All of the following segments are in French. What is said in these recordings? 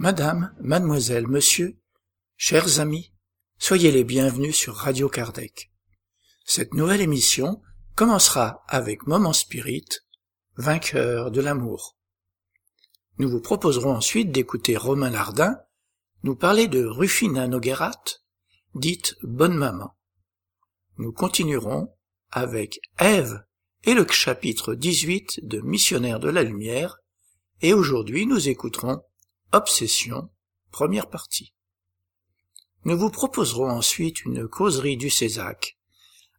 Madame, mademoiselle, monsieur, chers amis, soyez les bienvenus sur Radio Kardec. Cette nouvelle émission commencera avec Moment Spirit, vainqueur de l'amour. Nous vous proposerons ensuite d'écouter Romain Lardin nous parler de Rufina Noguerat, dite Bonne Maman. Nous continuerons avec Ève et le chapitre 18 de Missionnaire de la Lumière, et aujourd'hui nous écouterons Obsession, première partie. Nous vous proposerons ensuite une causerie du Césac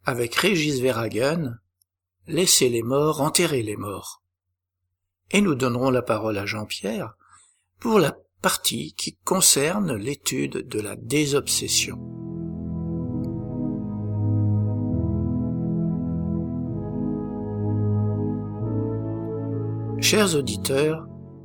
avec Régis Verhagen, Laissez les morts enterrer les morts. Et nous donnerons la parole à Jean-Pierre pour la partie qui concerne l'étude de la désobsession. Chers auditeurs,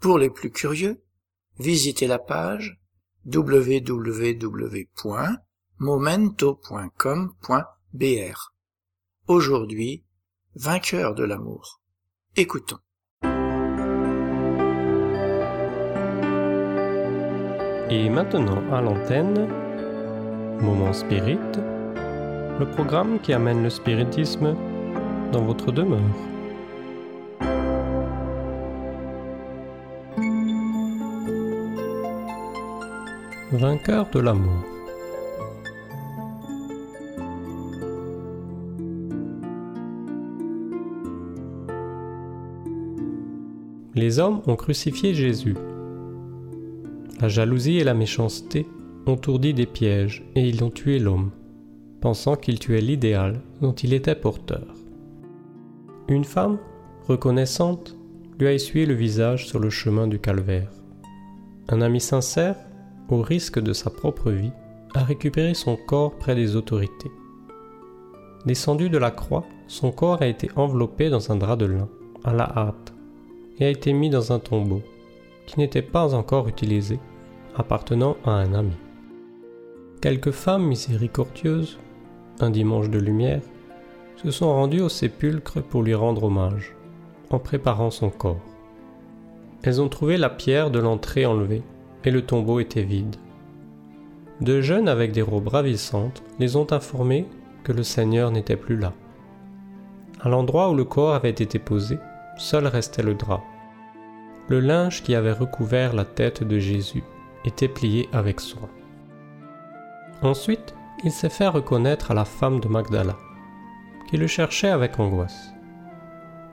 Pour les plus curieux, visitez la page www.momento.com.br. Aujourd'hui, vainqueur de l'amour. Écoutons. Et maintenant à l'antenne, Moment Spirit, le programme qui amène le spiritisme dans votre demeure. Vainqueur de l'amour. Les hommes ont crucifié Jésus. La jalousie et la méchanceté ont ourdi des pièges et ils ont tué l'homme, pensant qu'il tuait l'idéal dont il était porteur. Une femme, reconnaissante, lui a essuyé le visage sur le chemin du calvaire. Un ami sincère au risque de sa propre vie, a récupéré son corps près des autorités. Descendu de la croix, son corps a été enveloppé dans un drap de lin, à la hâte, et a été mis dans un tombeau, qui n'était pas encore utilisé, appartenant à un ami. Quelques femmes miséricordieuses, un dimanche de lumière, se sont rendues au sépulcre pour lui rendre hommage, en préparant son corps. Elles ont trouvé la pierre de l'entrée enlevée et le tombeau était vide. Deux jeunes avec des robes ravissantes les ont informés que le Seigneur n'était plus là. À l'endroit où le corps avait été posé, seul restait le drap. Le linge qui avait recouvert la tête de Jésus était plié avec soin. Ensuite, il s'est fait reconnaître à la femme de Magdala, qui le cherchait avec angoisse.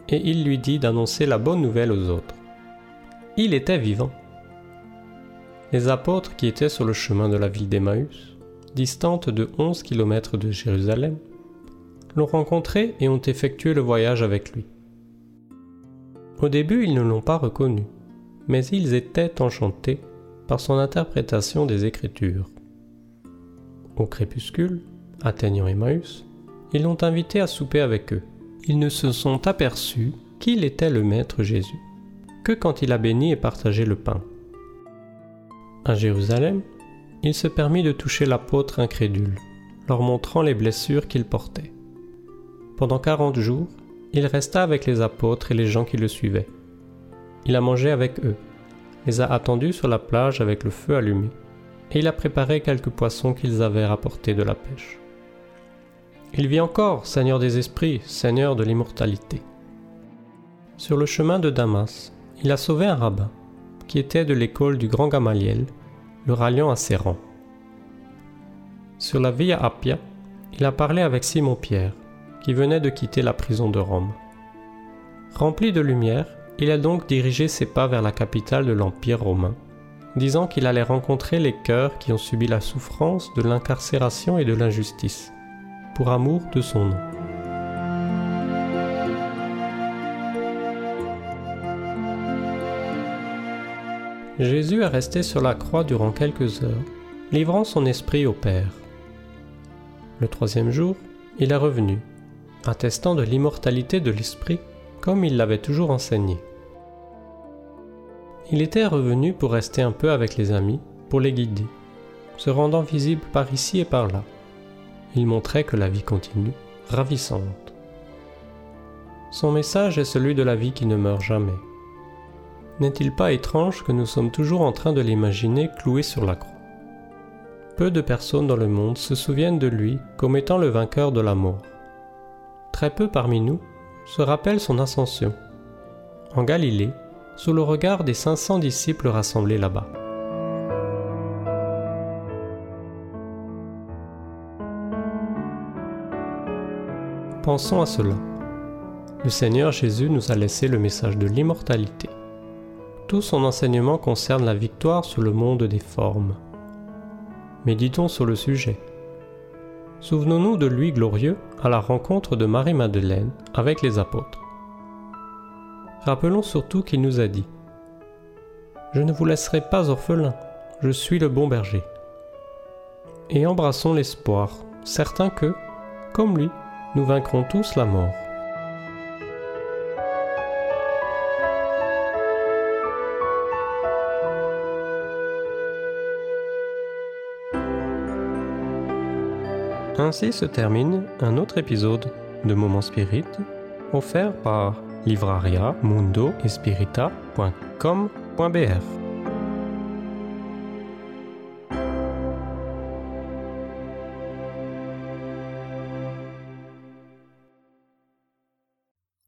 Et il lui dit d'annoncer la bonne nouvelle aux autres. Il était vivant. Les apôtres qui étaient sur le chemin de la ville d'Emmaüs, distante de 11 km de Jérusalem, l'ont rencontré et ont effectué le voyage avec lui. Au début, ils ne l'ont pas reconnu, mais ils étaient enchantés par son interprétation des Écritures. Au crépuscule, atteignant Emmaüs, ils l'ont invité à souper avec eux. Ils ne se sont aperçus qu'il était le Maître Jésus que quand il a béni et partagé le pain. À Jérusalem, il se permit de toucher l'apôtre incrédule, leur montrant les blessures qu'il portait. Pendant quarante jours, il resta avec les apôtres et les gens qui le suivaient. Il a mangé avec eux, les a attendus sur la plage avec le feu allumé, et il a préparé quelques poissons qu'ils avaient rapportés de la pêche. Il vit encore, Seigneur des esprits, Seigneur de l'immortalité. Sur le chemin de Damas, il a sauvé un rabbin, qui était de l'école du grand Gamaliel, le ralliant à ses rangs. Sur la Via Appia, il a parlé avec Simon-Pierre, qui venait de quitter la prison de Rome. Rempli de lumière, il a donc dirigé ses pas vers la capitale de l'Empire romain, disant qu'il allait rencontrer les cœurs qui ont subi la souffrance de l'incarcération et de l'injustice, pour amour de son nom. Jésus est resté sur la croix durant quelques heures, livrant son esprit au Père. Le troisième jour, il est revenu, attestant de l'immortalité de l'esprit comme il l'avait toujours enseigné. Il était revenu pour rester un peu avec les amis, pour les guider, se rendant visible par ici et par là. Il montrait que la vie continue, ravissante. Son message est celui de la vie qui ne meurt jamais. N'est-il pas étrange que nous sommes toujours en train de l'imaginer cloué sur la croix? Peu de personnes dans le monde se souviennent de lui comme étant le vainqueur de la mort. Très peu parmi nous se rappellent son ascension. En Galilée, sous le regard des 500 disciples rassemblés là-bas. Pensons à cela. Le Seigneur Jésus nous a laissé le message de l'immortalité. Tout son enseignement concerne la victoire sur le monde des formes. Méditons sur le sujet. Souvenons-nous de lui glorieux à la rencontre de Marie-Madeleine avec les apôtres. Rappelons surtout qu'il nous a dit Je ne vous laisserai pas orphelin, je suis le bon berger. Et embrassons l'espoir, certain que, comme lui, nous vaincrons tous la mort. Ainsi se termine un autre épisode de Moment Spirit offert par livraria mundo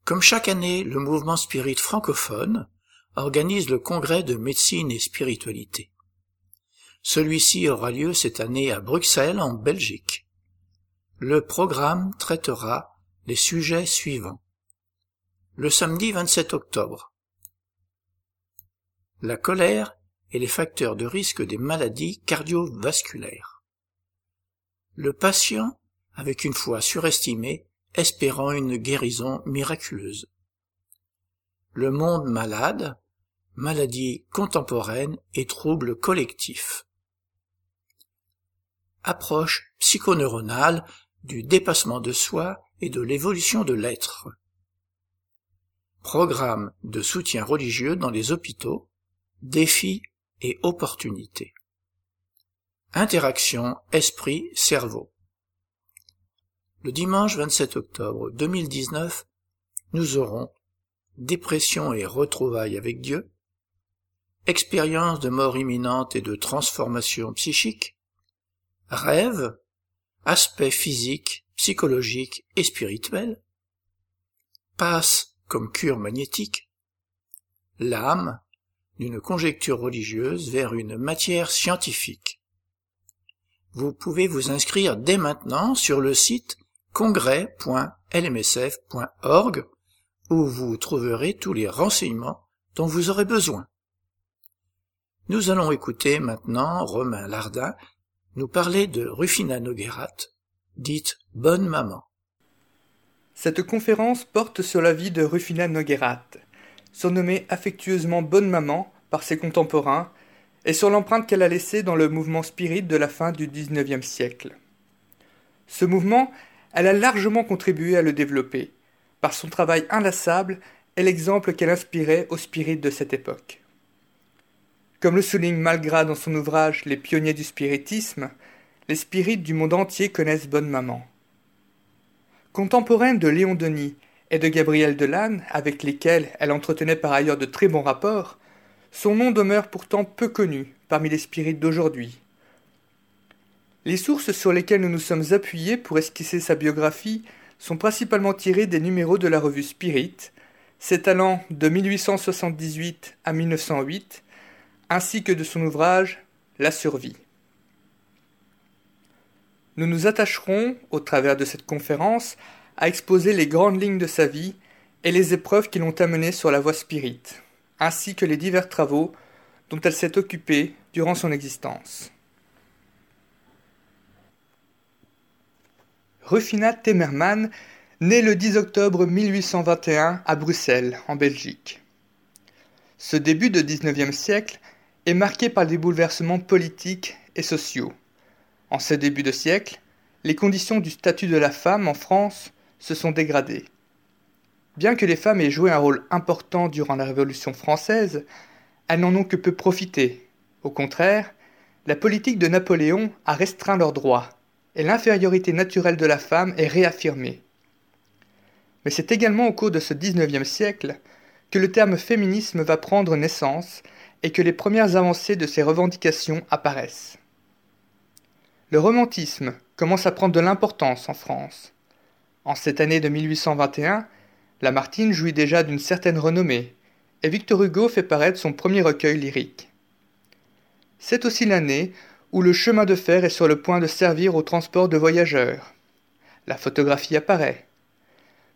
Comme chaque année, le mouvement spirit francophone organise le congrès de médecine et spiritualité. Celui-ci aura lieu cette année à Bruxelles, en Belgique. Le programme traitera les sujets suivants le samedi 27 octobre. La colère et les facteurs de risque des maladies cardiovasculaires. Le patient avec une foi surestimée espérant une guérison miraculeuse. Le monde malade, maladies contemporaines et troubles collectifs. Approche psychoneuronale du dépassement de soi et de l'évolution de l'être. Programme de soutien religieux dans les hôpitaux, défis et opportunités. Interaction esprit-cerveau. Le dimanche 27 octobre 2019, nous aurons dépression et retrouvailles avec Dieu, expérience de mort imminente et de transformation psychique, rêve, aspect physique, psychologique et spirituel, passe comme cure magnétique, l'âme d'une conjecture religieuse vers une matière scientifique. Vous pouvez vous inscrire dès maintenant sur le site congrès.lmsf.org où vous trouverez tous les renseignements dont vous aurez besoin. Nous allons écouter maintenant Romain Lardin nous parler de Rufina Noguerat, dite Bonne Maman. Cette conférence porte sur la vie de Rufina Noguerat, surnommée affectueusement Bonne Maman par ses contemporains, et sur l'empreinte qu'elle a laissée dans le mouvement spirit de la fin du XIXe siècle. Ce mouvement, elle a largement contribué à le développer. Par son travail inlassable et l'exemple qu'elle inspirait aux spirites de cette époque. Comme le souligne Malgras dans son ouvrage Les pionniers du spiritisme, les spirites du monde entier connaissent Bonne Maman. Contemporaine de Léon Denis et de Gabriel Delanne, avec lesquels elle entretenait par ailleurs de très bons rapports, son nom demeure pourtant peu connu parmi les spirites d'aujourd'hui. Les sources sur lesquelles nous nous sommes appuyés pour esquisser sa biographie sont principalement tirées des numéros de la revue Spirit, s'étalant de 1878 à 1908, ainsi que de son ouvrage La survie. Nous nous attacherons, au travers de cette conférence, à exposer les grandes lignes de sa vie et les épreuves qui l'ont amenée sur la voie spirite, ainsi que les divers travaux dont elle s'est occupée durant son existence. Rufina Temerman naît le 10 octobre 1821 à Bruxelles, en Belgique. Ce début de XIXe siècle est marquée par des bouleversements politiques et sociaux. En ce début de siècle, les conditions du statut de la femme en France se sont dégradées. Bien que les femmes aient joué un rôle important durant la Révolution française, elles n'en ont que peu profité. Au contraire, la politique de Napoléon a restreint leurs droits, et l'infériorité naturelle de la femme est réaffirmée. Mais c'est également au cours de ce XIXe siècle que le terme féminisme va prendre naissance et que les premières avancées de ces revendications apparaissent. Le romantisme commence à prendre de l'importance en France. En cette année de 1821, Lamartine jouit déjà d'une certaine renommée, et Victor Hugo fait paraître son premier recueil lyrique. C'est aussi l'année où le chemin de fer est sur le point de servir au transport de voyageurs. La photographie apparaît.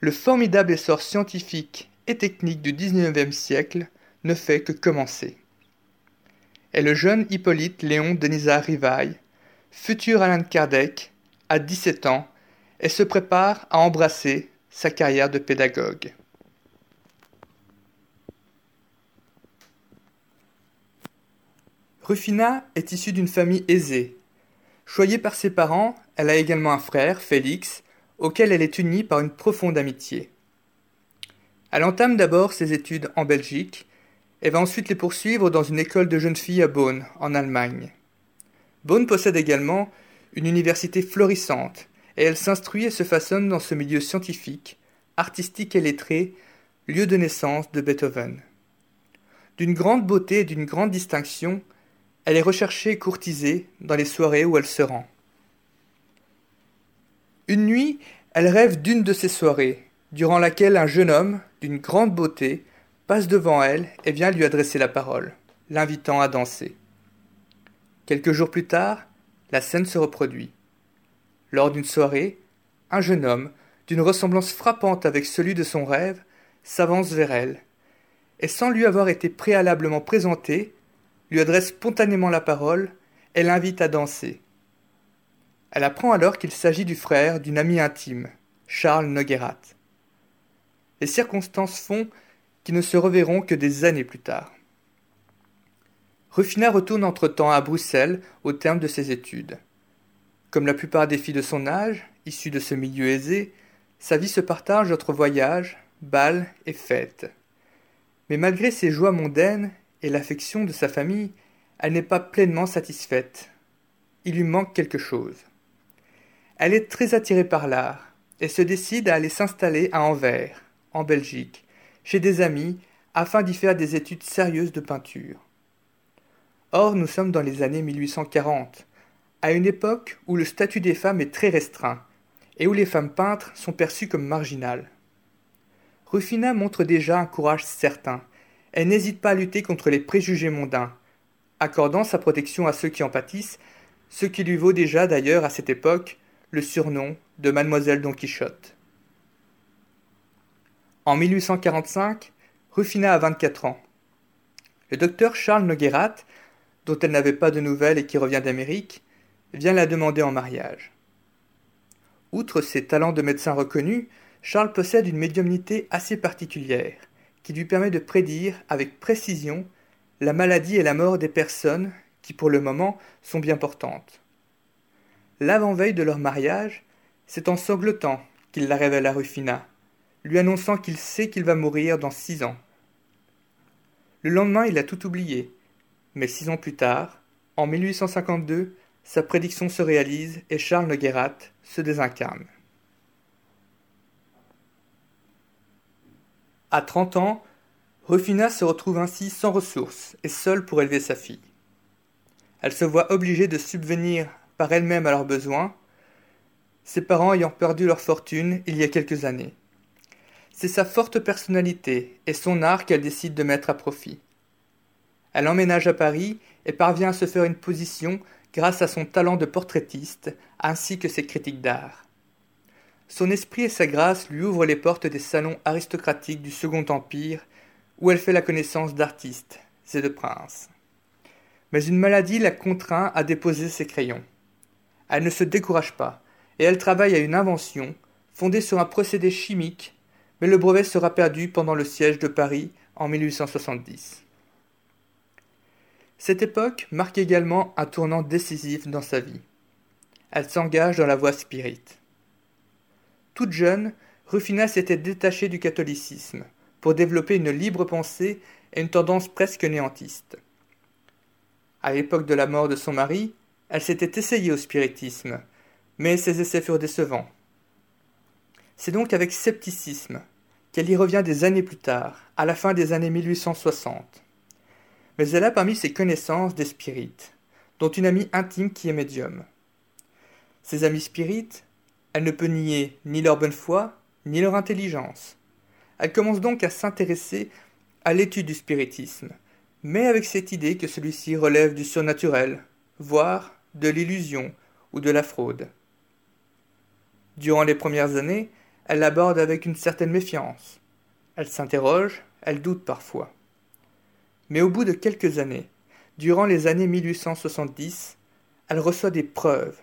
Le formidable essor scientifique et technique du XIXe siècle ne fait que commencer. Et le jeune Hippolyte Léon Denisard Rivaille, futur Alain Kardec, a 17 ans et se prépare à embrasser sa carrière de pédagogue. Rufina est issue d'une famille aisée. Choyée par ses parents, elle a également un frère, Félix, auquel elle est unie par une profonde amitié. Elle entame d'abord ses études en Belgique et va ensuite les poursuivre dans une école de jeunes filles à Bonn, en Allemagne. Bonn possède également une université florissante et elle s'instruit et se façonne dans ce milieu scientifique, artistique et lettré, lieu de naissance de Beethoven. D'une grande beauté et d'une grande distinction, elle est recherchée et courtisée dans les soirées où elle se rend. Une nuit, elle rêve d'une de ces soirées, durant laquelle un jeune homme, d'une grande beauté, passe devant elle et vient lui adresser la parole, l'invitant à danser. Quelques jours plus tard, la scène se reproduit. Lors d'une soirée, un jeune homme, d'une ressemblance frappante avec celui de son rêve, s'avance vers elle, et sans lui avoir été préalablement présenté, lui adresse spontanément la parole et l'invite à danser. Elle apprend alors qu'il s'agit du frère d'une amie intime, Charles Noguerat les circonstances font qu'ils ne se reverront que des années plus tard. Rufina retourne entre-temps à Bruxelles au terme de ses études. Comme la plupart des filles de son âge, issues de ce milieu aisé, sa vie se partage entre voyages, bals et fêtes. Mais malgré ses joies mondaines et l'affection de sa famille, elle n'est pas pleinement satisfaite. Il lui manque quelque chose. Elle est très attirée par l'art et se décide à aller s'installer à Anvers, en Belgique, chez des amis, afin d'y faire des études sérieuses de peinture. Or, nous sommes dans les années 1840, à une époque où le statut des femmes est très restreint, et où les femmes peintres sont perçues comme marginales. Rufina montre déjà un courage certain. Elle n'hésite pas à lutter contre les préjugés mondains, accordant sa protection à ceux qui en pâtissent, ce qui lui vaut déjà d'ailleurs à cette époque le surnom de Mademoiselle Don Quichotte. En 1845, Rufina a 24 ans. Le docteur Charles Noguerat, dont elle n'avait pas de nouvelles et qui revient d'Amérique, vient la demander en mariage. Outre ses talents de médecin reconnu, Charles possède une médiumnité assez particulière, qui lui permet de prédire avec précision la maladie et la mort des personnes qui pour le moment sont bien portantes. L'avant-veille de leur mariage, c'est en sanglotant qu'il la révèle à Rufina, lui annonçant qu'il sait qu'il va mourir dans six ans. Le lendemain, il a tout oublié. Mais six ans plus tard, en 1852, sa prédiction se réalise et Charles Noguerat se désincarne. À 30 ans, Rufina se retrouve ainsi sans ressources et seule pour élever sa fille. Elle se voit obligée de subvenir par elle-même à leurs besoins, ses parents ayant perdu leur fortune il y a quelques années. C'est sa forte personnalité et son art qu'elle décide de mettre à profit. Elle emménage à Paris et parvient à se faire une position grâce à son talent de portraitiste ainsi que ses critiques d'art. Son esprit et sa grâce lui ouvrent les portes des salons aristocratiques du Second Empire où elle fait la connaissance d'artistes et de princes. Mais une maladie la contraint à déposer ses crayons. Elle ne se décourage pas et elle travaille à une invention fondée sur un procédé chimique mais le brevet sera perdu pendant le siège de Paris en 1870. Cette époque marque également un tournant décisif dans sa vie. Elle s'engage dans la voie spirite. Toute jeune, Rufina s'était détachée du catholicisme pour développer une libre pensée et une tendance presque néantiste. À l'époque de la mort de son mari, elle s'était essayée au spiritisme, mais ses essais furent décevants. C'est donc avec scepticisme qu'elle y revient des années plus tard, à la fin des années 1860. Mais elle a parmi ses connaissances des spirites, dont une amie intime qui est médium. Ses amis spirites, elle ne peut nier ni leur bonne foi, ni leur intelligence. Elle commence donc à s'intéresser à l'étude du spiritisme, mais avec cette idée que celui-ci relève du surnaturel, voire de l'illusion ou de la fraude. Durant les premières années, elle l'aborde avec une certaine méfiance. Elle s'interroge, elle doute parfois. Mais au bout de quelques années, durant les années 1870, elle reçoit des preuves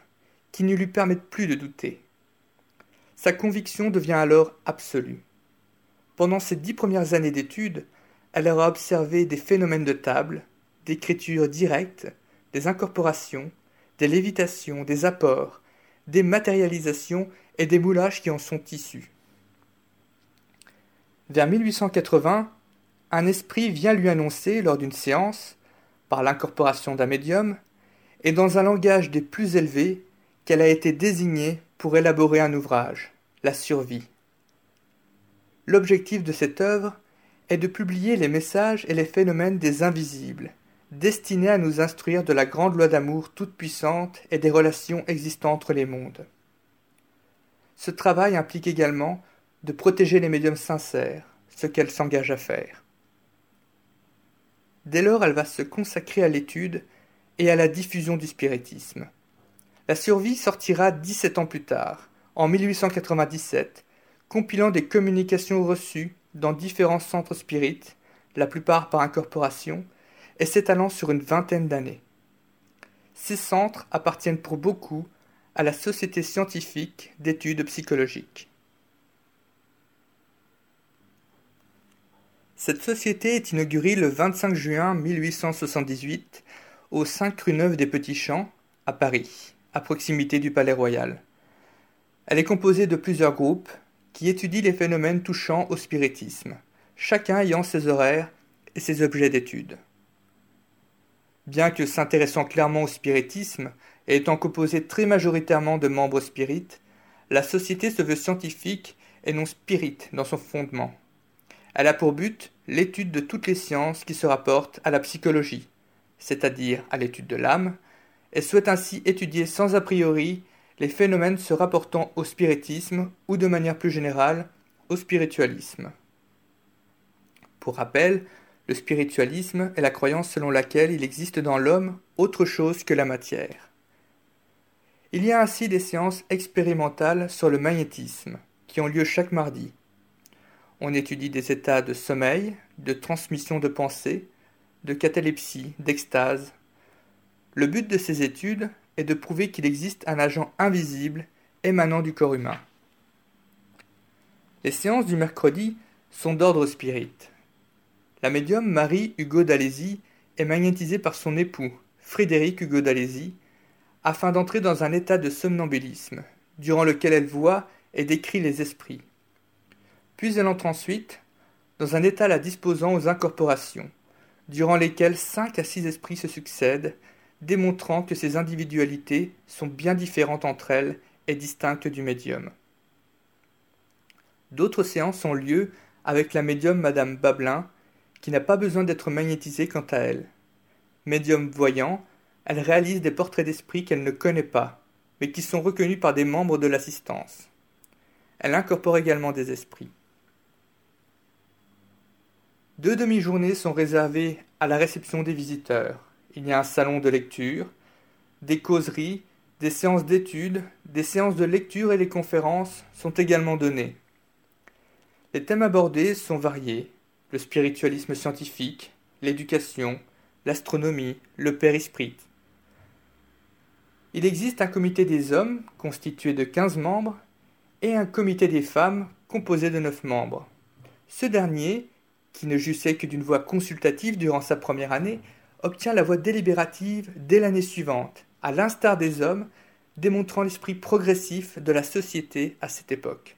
qui ne lui permettent plus de douter. Sa conviction devient alors absolue. Pendant ses dix premières années d'études, elle aura observé des phénomènes de table, d'écriture directe, des incorporations, des lévitations, des apports, des matérialisations et des moulages qui en sont issus. Vers 1880, un esprit vient lui annoncer lors d'une séance, par l'incorporation d'un médium, et dans un langage des plus élevés, qu'elle a été désignée pour élaborer un ouvrage, La survie. L'objectif de cette œuvre est de publier les messages et les phénomènes des invisibles, destinés à nous instruire de la grande loi d'amour toute puissante et des relations existant entre les mondes. Ce travail implique également de protéger les médiums sincères, ce qu'elle s'engage à faire. Dès lors, elle va se consacrer à l'étude et à la diffusion du spiritisme. La survie sortira 17 ans plus tard, en 1897, compilant des communications reçues dans différents centres spirites, la plupart par incorporation, et s'étalant sur une vingtaine d'années. Ces centres appartiennent pour beaucoup à la Société scientifique d'études psychologiques. Cette société est inaugurée le 25 juin 1878 au 5 rue Neuve des Petits Champs, à Paris, à proximité du Palais Royal. Elle est composée de plusieurs groupes, qui étudie les phénomènes touchant au spiritisme, chacun ayant ses horaires et ses objets d'étude. Bien que s'intéressant clairement au spiritisme et étant composée très majoritairement de membres spirites, la société se veut scientifique et non spirite dans son fondement. Elle a pour but l'étude de toutes les sciences qui se rapportent à la psychologie, c'est-à-dire à, à l'étude de l'âme, et souhaite ainsi étudier sans a priori les phénomènes se rapportant au spiritisme ou de manière plus générale au spiritualisme. Pour rappel, le spiritualisme est la croyance selon laquelle il existe dans l'homme autre chose que la matière. Il y a ainsi des séances expérimentales sur le magnétisme qui ont lieu chaque mardi. On étudie des états de sommeil, de transmission de pensée, de catalepsie, d'extase. Le but de ces études est de prouver qu'il existe un agent invisible émanant du corps humain. Les séances du mercredi sont d'ordre spirit. La médium Marie Hugo d'Alési est magnétisée par son époux, Frédéric Hugo d'Alési, afin d'entrer dans un état de somnambulisme, durant lequel elle voit et décrit les esprits. Puis elle entre ensuite dans un état la disposant aux incorporations, durant lesquelles cinq à six esprits se succèdent démontrant que ces individualités sont bien différentes entre elles et distinctes du médium. D'autres séances ont lieu avec la médium Madame Babelin, qui n'a pas besoin d'être magnétisée quant à elle. Médium voyant, elle réalise des portraits d'esprit qu'elle ne connaît pas, mais qui sont reconnus par des membres de l'assistance. Elle incorpore également des esprits. Deux demi-journées sont réservées à la réception des visiteurs il y a un salon de lecture, des causeries, des séances d'études, des séances de lecture et des conférences sont également données. Les thèmes abordés sont variés le spiritualisme scientifique, l'éducation, l'astronomie, le père-esprit. Il existe un comité des hommes constitué de 15 membres et un comité des femmes composé de 9 membres. Ce dernier, qui ne jouissait que d'une voix consultative durant sa première année, obtient la voix délibérative dès l'année suivante, à l'instar des hommes, démontrant l'esprit progressif de la société à cette époque.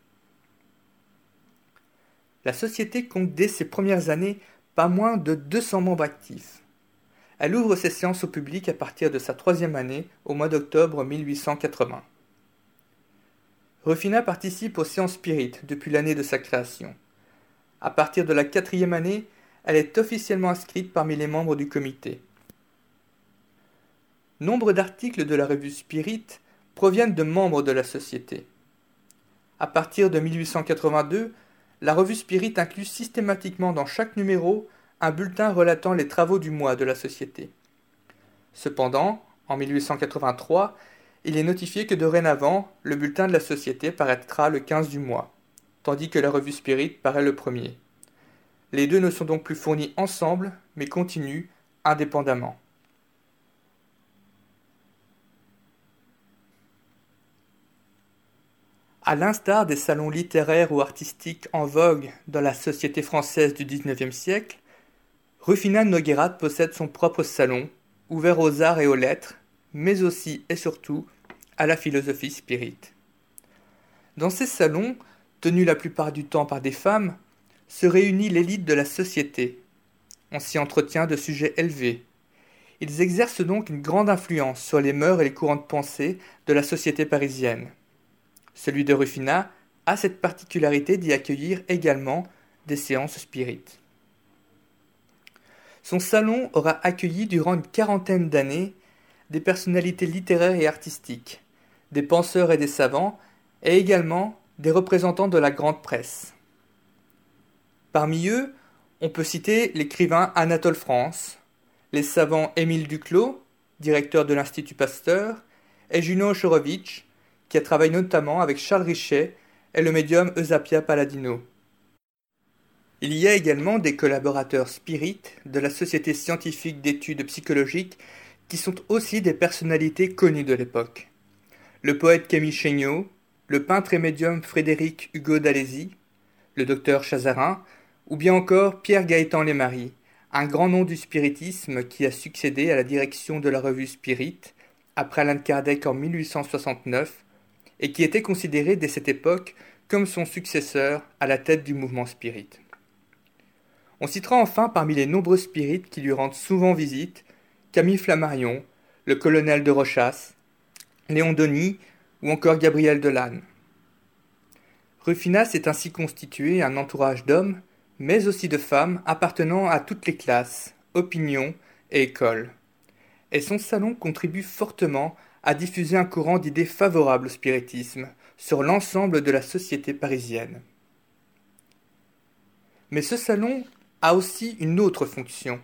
La société compte dès ses premières années pas moins de 200 membres actifs. Elle ouvre ses séances au public à partir de sa troisième année, au mois d'octobre 1880. Rufina participe aux séances spirites depuis l'année de sa création. À partir de la quatrième année, elle est officiellement inscrite parmi les membres du comité. Nombre d'articles de la revue Spirit proviennent de membres de la société. À partir de 1882, la revue Spirit inclut systématiquement dans chaque numéro un bulletin relatant les travaux du mois de la société. Cependant, en 1883, il est notifié que dorénavant, le bulletin de la société paraîtra le 15 du mois, tandis que la revue Spirit paraît le premier. Les deux ne sont donc plus fournis ensemble, mais continuent indépendamment. À l'instar des salons littéraires ou artistiques en vogue dans la société française du XIXe siècle, Rufina Noguerat possède son propre salon, ouvert aux arts et aux lettres, mais aussi et surtout à la philosophie spirite. Dans ces salons, tenus la plupart du temps par des femmes, se réunit l'élite de la société. On s'y entretient de sujets élevés. Ils exercent donc une grande influence sur les mœurs et les courants de pensée de la société parisienne. Celui de Rufina a cette particularité d'y accueillir également des séances spirites. Son salon aura accueilli durant une quarantaine d'années des personnalités littéraires et artistiques, des penseurs et des savants, et également des représentants de la grande presse. Parmi eux, on peut citer l'écrivain Anatole France, les savants Émile Duclos, directeur de l'Institut Pasteur, et Juno Ochorowicz, qui a travaillé notamment avec Charles Richet et le médium Eusapia Palladino. Il y a également des collaborateurs spirites de la Société scientifique d'études psychologiques qui sont aussi des personnalités connues de l'époque. Le poète Camille Chéniaud, le peintre et médium Frédéric Hugo d'Alési, le docteur Chazarin, ou bien encore Pierre Gaëtan Lesmarie, un grand nom du spiritisme qui a succédé à la direction de la revue Spirit après Alain Kardec en 1869 et qui était considéré dès cette époque comme son successeur à la tête du mouvement spirit. On citera enfin parmi les nombreux spirites qui lui rendent souvent visite Camille Flammarion, le colonel de Rochas, Léon Denis ou encore Gabriel Delanne. Rufina s'est ainsi constitué un entourage d'hommes, mais aussi de femmes appartenant à toutes les classes, opinions et écoles. Et son salon contribue fortement a diffusé un courant d'idées favorables au spiritisme sur l'ensemble de la société parisienne. Mais ce salon a aussi une autre fonction.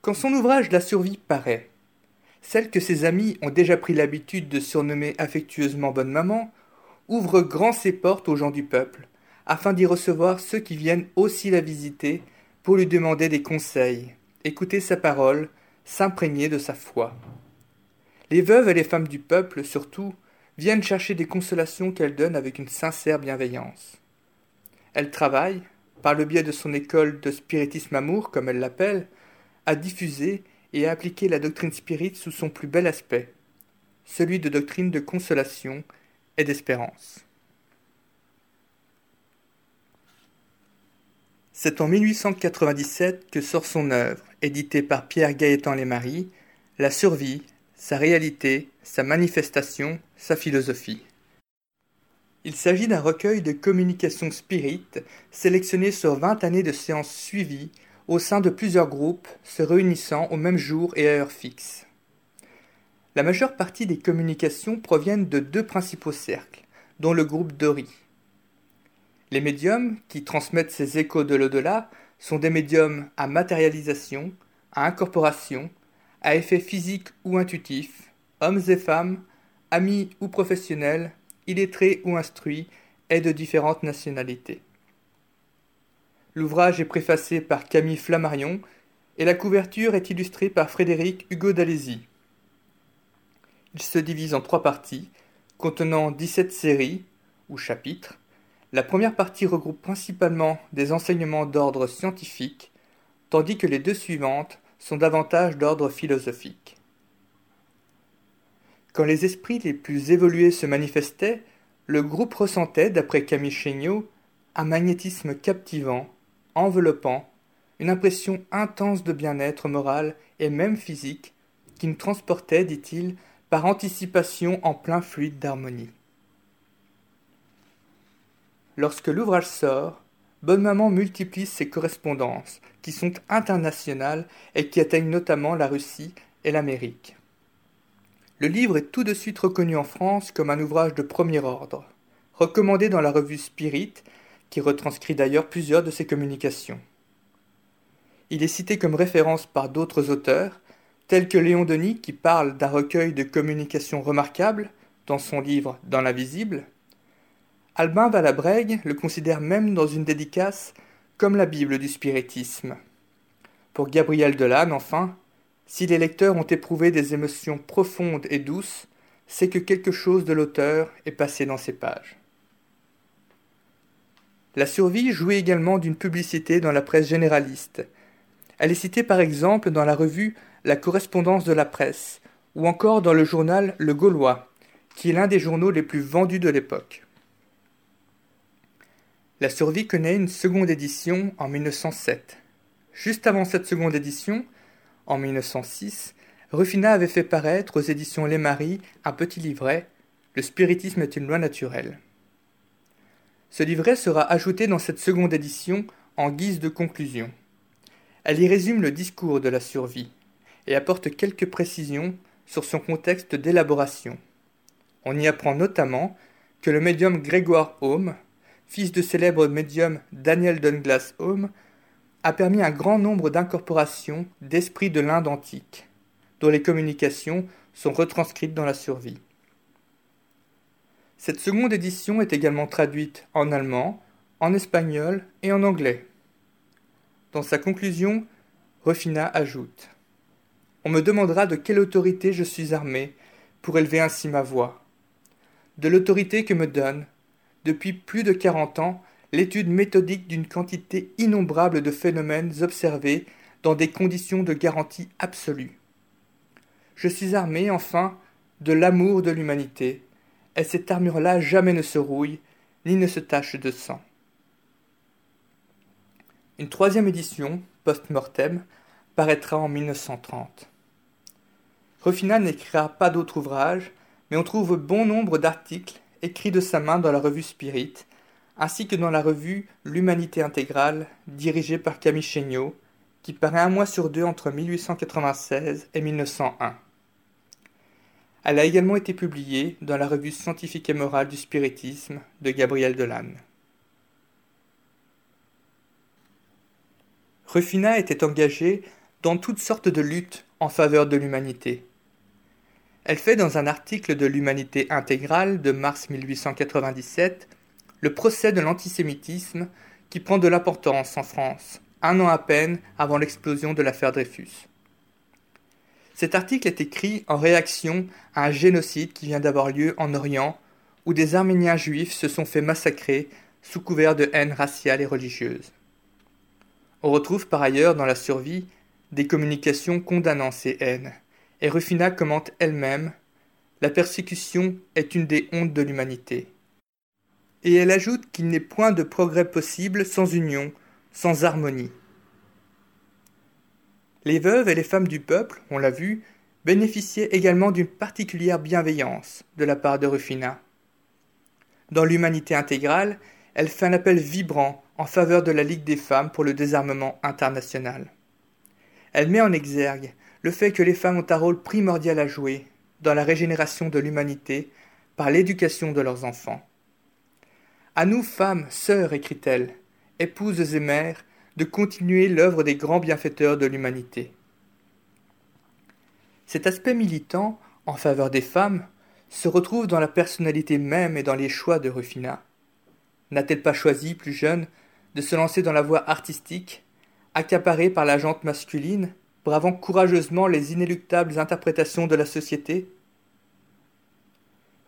Quand son ouvrage La survie paraît, celle que ses amis ont déjà pris l'habitude de surnommer affectueusement Bonne Maman, ouvre grand ses portes aux gens du peuple, afin d'y recevoir ceux qui viennent aussi la visiter pour lui demander des conseils, écouter sa parole, s'imprégner de sa foi. Les veuves et les femmes du peuple, surtout, viennent chercher des consolations qu'elle donne avec une sincère bienveillance. Elle travaille, par le biais de son école de spiritisme amour, comme elle l'appelle, à diffuser et à appliquer la doctrine spirite sous son plus bel aspect, celui de doctrine de consolation et d'espérance. C'est en 1897 que sort son œuvre, éditée par Pierre Gaëtan Lesmarie, La survie sa réalité, sa manifestation, sa philosophie. Il s'agit d'un recueil de communications spirites sélectionnées sur vingt années de séances suivies au sein de plusieurs groupes se réunissant au même jour et à heure fixe. La majeure partie des communications proviennent de deux principaux cercles, dont le groupe Dori. Les médiums, qui transmettent ces échos de l'au-delà, sont des médiums à matérialisation, à incorporation, à effet physique ou intuitif, hommes et femmes, amis ou professionnels, illettrés ou instruits, et de différentes nationalités. L'ouvrage est préfacé par Camille Flammarion et la couverture est illustrée par Frédéric Hugo d'Alési. Il se divise en trois parties, contenant 17 séries ou chapitres. La première partie regroupe principalement des enseignements d'ordre scientifique, tandis que les deux suivantes sont davantage d'ordre philosophique. Quand les esprits les plus évolués se manifestaient, le groupe ressentait, d'après Camille Chéniaud, un magnétisme captivant, enveloppant, une impression intense de bien-être moral et même physique qui nous transportait, dit-il, par anticipation en plein fluide d'harmonie. Lorsque l'ouvrage sort, Bonne Maman multiplie ses correspondances, qui sont internationales et qui atteignent notamment la Russie et l'Amérique. Le livre est tout de suite reconnu en France comme un ouvrage de premier ordre, recommandé dans la revue Spirit, qui retranscrit d'ailleurs plusieurs de ses communications. Il est cité comme référence par d'autres auteurs, tels que Léon Denis qui parle d'un recueil de communications remarquables dans son livre Dans l'invisible. Albin Valabrègue le considère même dans une dédicace comme la Bible du spiritisme. Pour Gabriel Delanne, enfin, si les lecteurs ont éprouvé des émotions profondes et douces, c'est que quelque chose de l'auteur est passé dans ces pages. La survie jouit également d'une publicité dans la presse généraliste, elle est citée par exemple dans la revue La correspondance de la presse, ou encore dans le journal Le Gaulois, qui est l'un des journaux les plus vendus de l'époque. La Survie connaît une seconde édition en 1907. Juste avant cette seconde édition, en 1906, Rufina avait fait paraître aux éditions Les Maris un petit livret Le spiritisme est une loi naturelle. Ce livret sera ajouté dans cette seconde édition en guise de conclusion. Elle y résume le discours de la survie et apporte quelques précisions sur son contexte d'élaboration. On y apprend notamment que le médium Grégoire Home, fils de célèbre médium Daniel Douglas Home, a permis un grand nombre d'incorporations d'esprits de l'Inde antique, dont les communications sont retranscrites dans la survie. Cette seconde édition est également traduite en allemand, en espagnol et en anglais. Dans sa conclusion, Refina ajoute On me demandera de quelle autorité je suis armé pour élever ainsi ma voix. De l'autorité que me donne, depuis plus de quarante ans, l'étude méthodique d'une quantité innombrable de phénomènes observés dans des conditions de garantie absolue. Je suis armé, enfin, de l'amour de l'humanité, et cette armure-là jamais ne se rouille, ni ne se tache de sang. Une troisième édition, post-mortem, paraîtra en 1930. Rufina n'écrira pas d'autres ouvrages, mais on trouve bon nombre d'articles écrits de sa main dans la revue Spirit, ainsi que dans la revue L'Humanité intégrale, dirigée par Camille Chéniaud, qui paraît un mois sur deux entre 1896 et 1901. Elle a également été publiée dans la revue scientifique et morale du spiritisme de Gabriel Delanne. Rufina était engagée dans toutes sortes de luttes en faveur de l'humanité. Elle fait dans un article de l'Humanité intégrale de mars 1897 le procès de l'antisémitisme qui prend de l'importance en France, un an à peine avant l'explosion de l'affaire Dreyfus. Cet article est écrit en réaction à un génocide qui vient d'avoir lieu en Orient, où des Arméniens juifs se sont fait massacrer sous couvert de haine raciale et religieuse. On retrouve par ailleurs dans la survie des communications condamnant ces haines, et Rufina commente elle-même La persécution est une des hontes de l'humanité. Et elle ajoute qu'il n'est point de progrès possible sans union, sans harmonie. Les veuves et les femmes du peuple, on l'a vu, bénéficiaient également d'une particulière bienveillance de la part de Rufina. Dans l'humanité intégrale, elle fait un appel vibrant en faveur de la Ligue des femmes pour le désarmement international. Elle met en exergue le fait que les femmes ont un rôle primordial à jouer dans la régénération de l'humanité par l'éducation de leurs enfants. À nous, femmes, sœurs, écrit-elle, épouses et mères, de continuer l'œuvre des grands bienfaiteurs de l'humanité. Cet aspect militant en faveur des femmes se retrouve dans la personnalité même et dans les choix de Rufina. N'a-t-elle pas choisi, plus jeune, de se lancer dans la voie artistique, accaparée par la jante masculine, bravant courageusement les inéluctables interprétations de la société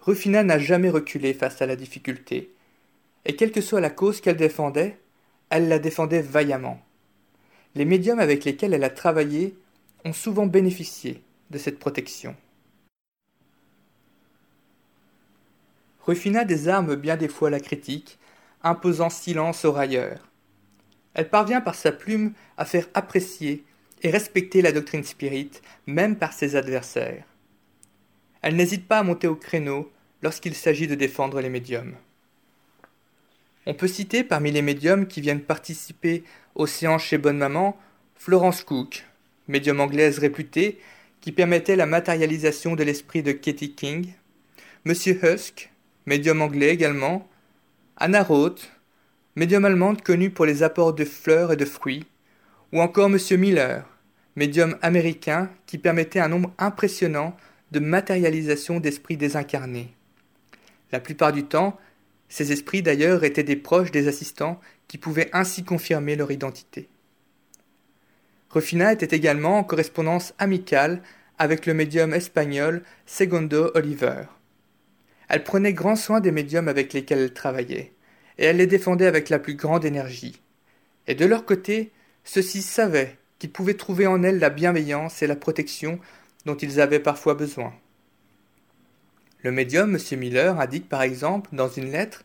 Rufina n'a jamais reculé face à la difficulté, et quelle que soit la cause qu'elle défendait, elle la défendait vaillamment. Les médiums avec lesquels elle a travaillé ont souvent bénéficié de cette protection. Rufina désarme bien des fois la critique, imposant silence aux railleurs. Elle parvient par sa plume à faire apprécier et respecter la doctrine spirite, même par ses adversaires. Elle n'hésite pas à monter au créneau lorsqu'il s'agit de défendre les médiums. On peut citer parmi les médiums qui viennent participer aux séances chez Bonne Maman Florence Cook, médium anglaise réputée qui permettait la matérialisation de l'esprit de Katie King, Monsieur Husk, médium anglais également, Anna Roth, médium allemande connue pour les apports de fleurs et de fruits, ou encore Monsieur Miller, médium américain qui permettait un nombre impressionnant de matérialisation d'esprits désincarnés. La plupart du temps, ces esprits d'ailleurs étaient des proches des assistants qui pouvaient ainsi confirmer leur identité. Rufina était également en correspondance amicale avec le médium espagnol Segundo Oliver. Elle prenait grand soin des médiums avec lesquels elle travaillait, et elle les défendait avec la plus grande énergie. Et de leur côté, ceux-ci savaient pouvaient trouver en elle la bienveillance et la protection dont ils avaient parfois besoin. Le médium, M. Miller, indique par exemple dans une lettre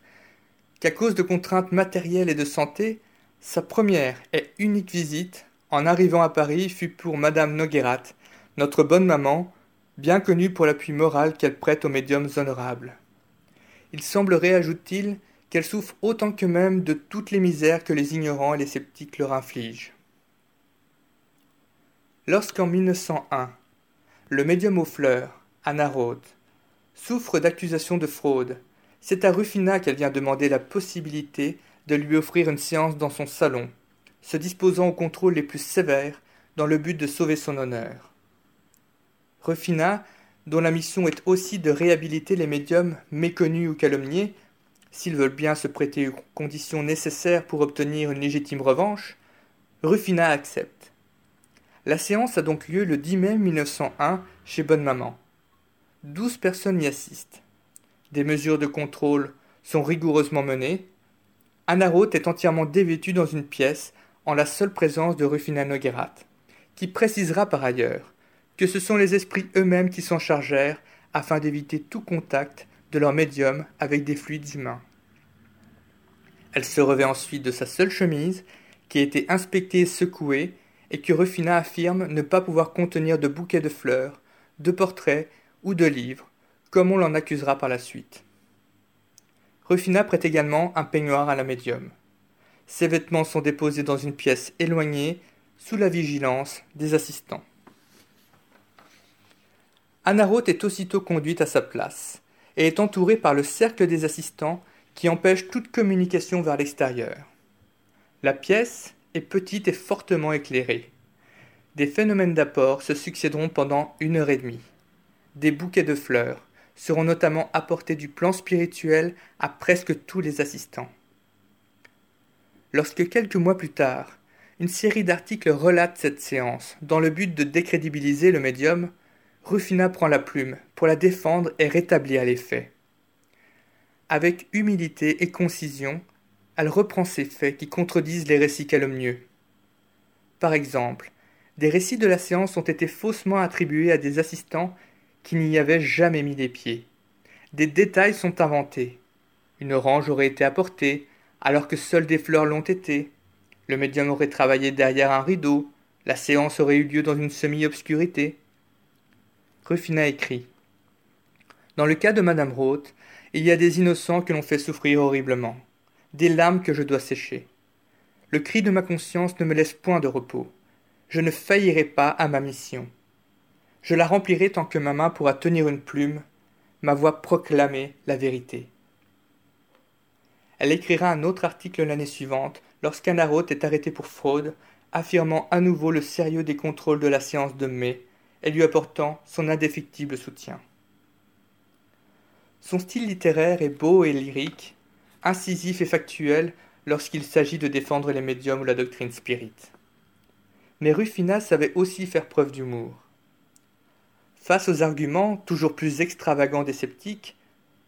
qu'à cause de contraintes matérielles et de santé, sa première et unique visite, en arrivant à Paris, fut pour Madame Noguerat, notre bonne maman, bien connue pour l'appui moral qu'elle prête aux médiums honorables. Il semblerait, ajoute-t-il, qu'elle souffre autant que même de toutes les misères que les ignorants et les sceptiques leur infligent. Lorsqu'en 1901, le médium aux fleurs, Anna Roth, souffre d'accusations de fraude, c'est à Rufina qu'elle vient demander la possibilité de lui offrir une séance dans son salon, se disposant aux contrôles les plus sévères dans le but de sauver son honneur. Rufina, dont la mission est aussi de réhabiliter les médiums méconnus ou calomniés, s'ils veulent bien se prêter aux conditions nécessaires pour obtenir une légitime revanche, Rufina accepte. La séance a donc lieu le 10 mai 1901 chez Bonne Maman. Douze personnes y assistent. Des mesures de contrôle sont rigoureusement menées. Anna Roth est entièrement dévêtue dans une pièce en la seule présence de Rufina Noguerat, qui précisera par ailleurs que ce sont les esprits eux-mêmes qui s'en chargèrent afin d'éviter tout contact de leur médium avec des fluides humains. Elle se revêt ensuite de sa seule chemise, qui a été inspectée et secouée, et que Rufina affirme ne pas pouvoir contenir de bouquets de fleurs, de portraits ou de livres, comme on l'en accusera par la suite. Rufina prête également un peignoir à la médium. Ses vêtements sont déposés dans une pièce éloignée, sous la vigilance des assistants. Anna Roth est aussitôt conduite à sa place et est entourée par le cercle des assistants qui empêche toute communication vers l'extérieur. La pièce est petite et fortement éclairée. Des phénomènes d'apport se succéderont pendant une heure et demie. Des bouquets de fleurs seront notamment apportés du plan spirituel à presque tous les assistants. Lorsque quelques mois plus tard, une série d'articles relate cette séance dans le but de décrédibiliser le médium, Rufina prend la plume pour la défendre et rétablir les faits. Avec humilité et concision, elle reprend ces faits qui contredisent les récits calomnieux. Par exemple, des récits de la séance ont été faussement attribués à des assistants qui n'y avaient jamais mis les pieds. Des détails sont inventés. Une orange aurait été apportée, alors que seules des fleurs l'ont été. Le médium aurait travaillé derrière un rideau. La séance aurait eu lieu dans une semi-obscurité. Rufina écrit Dans le cas de Madame Roth, il y a des innocents que l'on fait souffrir horriblement, des larmes que je dois sécher. Le cri de ma conscience ne me laisse point de repos. Je ne faillirai pas à ma mission. Je la remplirai tant que ma main pourra tenir une plume, ma voix proclamer la vérité. Elle écrira un autre article l'année suivante, lorsqu'Anna Roth est arrêtée pour fraude, affirmant à nouveau le sérieux des contrôles de la séance de mai et lui apportant son indéfectible soutien. Son style littéraire est beau et lyrique, incisif et factuel lorsqu'il s'agit de défendre les médiums ou la doctrine spirite. Mais Rufina savait aussi faire preuve d'humour. Face aux arguments toujours plus extravagants des sceptiques,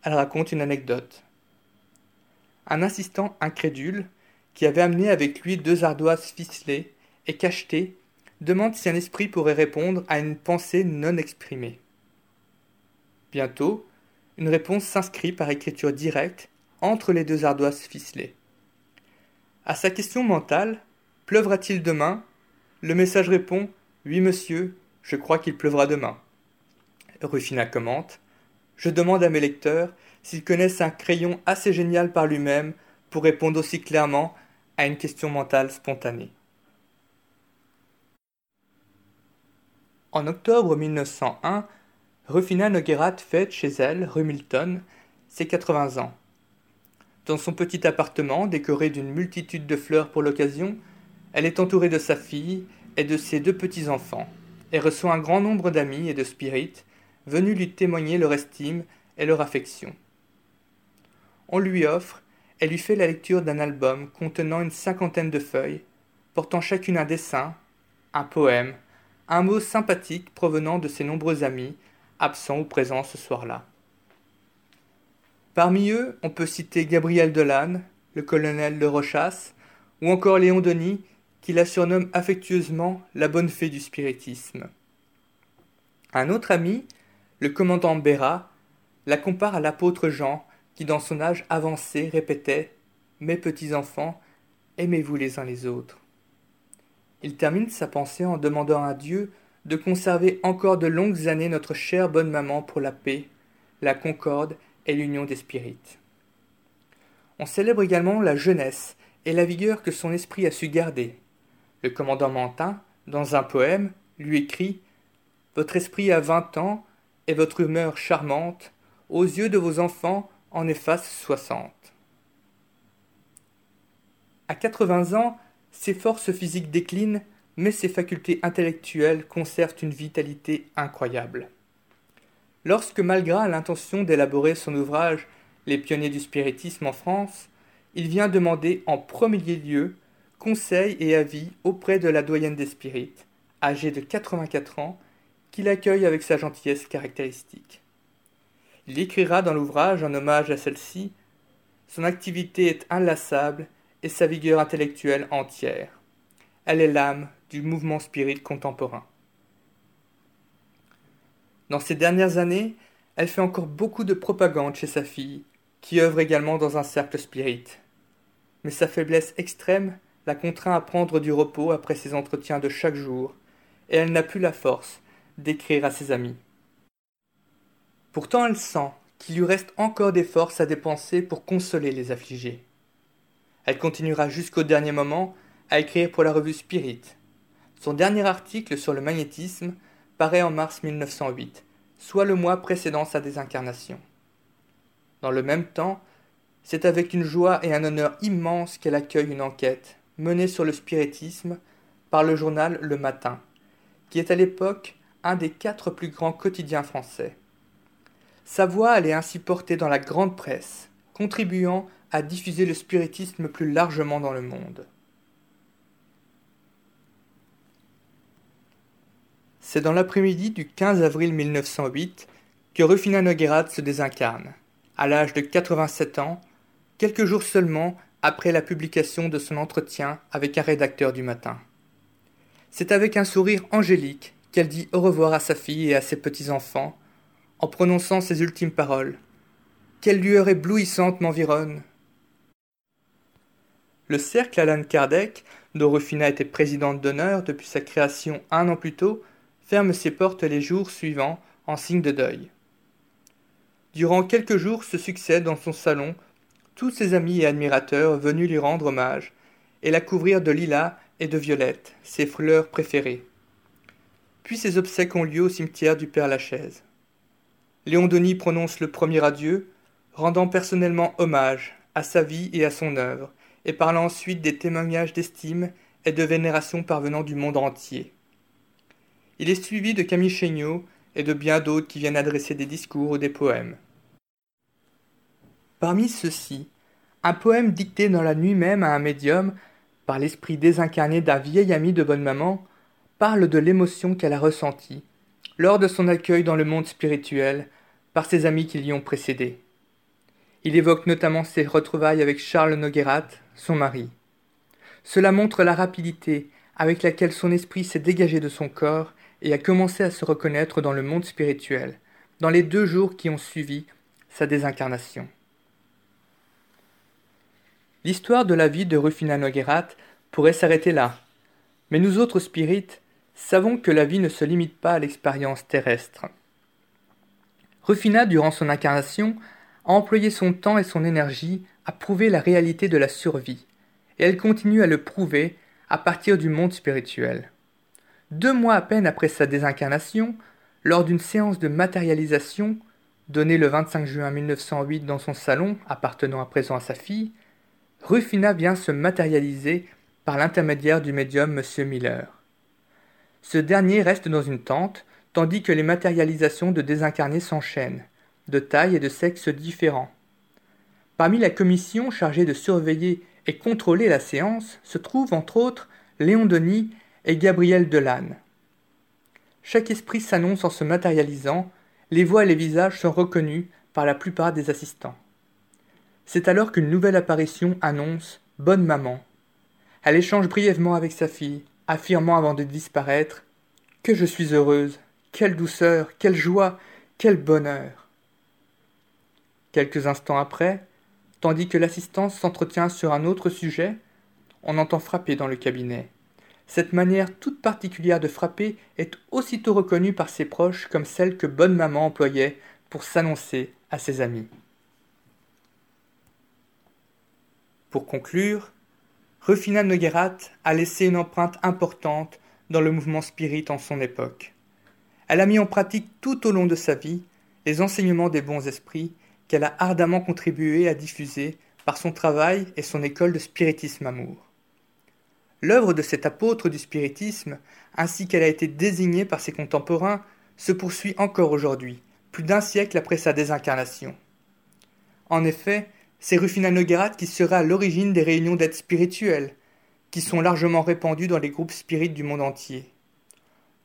elle raconte une anecdote. Un assistant incrédule, qui avait amené avec lui deux ardoises ficelées et cachetées, demande si un esprit pourrait répondre à une pensée non exprimée. Bientôt, une réponse s'inscrit par écriture directe entre les deux ardoises ficelées. À sa question mentale Pleuvra-t-il demain? Le message répond Oui, monsieur, je crois qu'il pleuvra demain. Rufina commente Je demande à mes lecteurs s'ils connaissent un crayon assez génial par lui-même pour répondre aussi clairement à une question mentale spontanée. En octobre 1901, Rufina Noguerat fête chez elle, rue Milton, ses 80 ans. Dans son petit appartement, décoré d'une multitude de fleurs pour l'occasion, elle est entourée de sa fille et de ses deux petits-enfants, et reçoit un grand nombre d'amis et de spirites venus lui témoigner leur estime et leur affection. On lui offre et lui fait la lecture d'un album contenant une cinquantaine de feuilles, portant chacune un dessin, un poème, un mot sympathique provenant de ses nombreux amis, absents ou présents ce soir-là. Parmi eux, on peut citer Gabriel Delanne, le colonel de Rochas, ou encore Léon Denis, qui la surnomme affectueusement la bonne fée du spiritisme. Un autre ami, le commandant Béra, la compare à l'apôtre Jean, qui dans son âge avancé répétait Mes petits enfants, aimez-vous les uns les autres. Il termine sa pensée en demandant à Dieu de conserver encore de longues années notre chère bonne maman pour la paix, la concorde et l'union des spirites. On célèbre également la jeunesse et la vigueur que son esprit a su garder, le commandant Mantin, dans un poème, lui écrit Votre esprit a vingt ans, et votre humeur charmante, aux yeux de vos enfants, en efface soixante. À quatre-vingts ans, ses forces physiques déclinent, mais ses facultés intellectuelles conservent une vitalité incroyable. Lorsque, malgré l'intention d'élaborer son ouvrage Les pionniers du spiritisme en France, il vient demander en premier lieu conseils et avis auprès de la doyenne des spirites, âgée de 84 ans, qui l'accueille avec sa gentillesse caractéristique. Il écrira dans l'ouvrage en hommage à celle-ci Son activité est inlassable et sa vigueur intellectuelle entière. Elle est l'âme du mouvement spirit contemporain. Dans ces dernières années, elle fait encore beaucoup de propagande chez sa fille, qui œuvre également dans un cercle spirit. Mais sa faiblesse extrême la contraint à prendre du repos après ses entretiens de chaque jour, et elle n'a plus la force d'écrire à ses amis. Pourtant elle sent qu'il lui reste encore des forces à dépenser pour consoler les affligés. Elle continuera jusqu'au dernier moment à écrire pour la revue Spirit. Son dernier article sur le magnétisme paraît en mars 1908, soit le mois précédant sa désincarnation. Dans le même temps, c'est avec une joie et un honneur immense qu'elle accueille une enquête menée sur le spiritisme par le journal Le Matin, qui est à l'époque un des quatre plus grands quotidiens français. Sa voix est ainsi portée dans la grande presse, contribuant à diffuser le spiritisme plus largement dans le monde. C'est dans l'après-midi du 15 avril 1908 que Rufina Noguerat se désincarne, à l'âge de 87 ans, quelques jours seulement après la publication de son entretien avec un rédacteur du matin. C'est avec un sourire angélique qu'elle dit au revoir à sa fille et à ses petits-enfants, en prononçant ses ultimes paroles. Quelle lueur éblouissante m'environne. Le cercle Alan Kardec, dont Rufina était présidente d'honneur depuis sa création un an plus tôt, ferme ses portes les jours suivants en signe de deuil. Durant quelques jours se succèdent dans son salon tous ses amis et admirateurs venus lui rendre hommage, et la couvrir de lilas et de violettes, ses fleurs préférées. Puis ses obsèques ont lieu au cimetière du Père-Lachaise. Léon Denis prononce le premier adieu, rendant personnellement hommage à sa vie et à son œuvre, et parlant ensuite des témoignages d'estime et de vénération parvenant du monde entier. Il est suivi de Camille Chéniaud et de bien d'autres qui viennent adresser des discours ou des poèmes. Parmi ceux-ci, un poème dicté dans la nuit même à un médium, par l'esprit désincarné d'un vieil ami de bonne maman, parle de l'émotion qu'elle a ressentie lors de son accueil dans le monde spirituel par ses amis qui l'y ont précédé. Il évoque notamment ses retrouvailles avec Charles Noguerat, son mari. Cela montre la rapidité avec laquelle son esprit s'est dégagé de son corps et a commencé à se reconnaître dans le monde spirituel, dans les deux jours qui ont suivi sa désincarnation. L'histoire de la vie de Rufina Noguerat pourrait s'arrêter là, mais nous autres spirites savons que la vie ne se limite pas à l'expérience terrestre. Rufina, durant son incarnation, a employé son temps et son énergie à prouver la réalité de la survie, et elle continue à le prouver à partir du monde spirituel. Deux mois à peine après sa désincarnation, lors d'une séance de matérialisation donnée le 25 juin 1908 dans son salon, appartenant à présent à sa fille, Rufina vient se matérialiser par l'intermédiaire du médium M. Miller. Ce dernier reste dans une tente, tandis que les matérialisations de désincarnés s'enchaînent, de taille et de sexe différents. Parmi la commission chargée de surveiller et contrôler la séance se trouvent entre autres Léon Denis et Gabriel Delanne. Chaque esprit s'annonce en se matérialisant, les voix et les visages sont reconnus par la plupart des assistants. C'est alors qu'une nouvelle apparition annonce Bonne maman. Elle échange brièvement avec sa fille, affirmant avant de disparaître Que je suis heureuse, quelle douceur, quelle joie, quel bonheur. Quelques instants après, tandis que l'assistance s'entretient sur un autre sujet, on entend frapper dans le cabinet. Cette manière toute particulière de frapper est aussitôt reconnue par ses proches comme celle que bonne maman employait pour s'annoncer à ses amis. Pour conclure, Rufina Noguerat a laissé une empreinte importante dans le mouvement spirit en son époque. Elle a mis en pratique tout au long de sa vie les enseignements des bons esprits qu'elle a ardemment contribué à diffuser par son travail et son école de spiritisme amour. L'œuvre de cet apôtre du spiritisme, ainsi qu'elle a été désignée par ses contemporains, se poursuit encore aujourd'hui, plus d'un siècle après sa désincarnation. En effet, c'est Rufina Noguerat qui sera à l'origine des réunions d'aide spirituelle, qui sont largement répandues dans les groupes spirites du monde entier.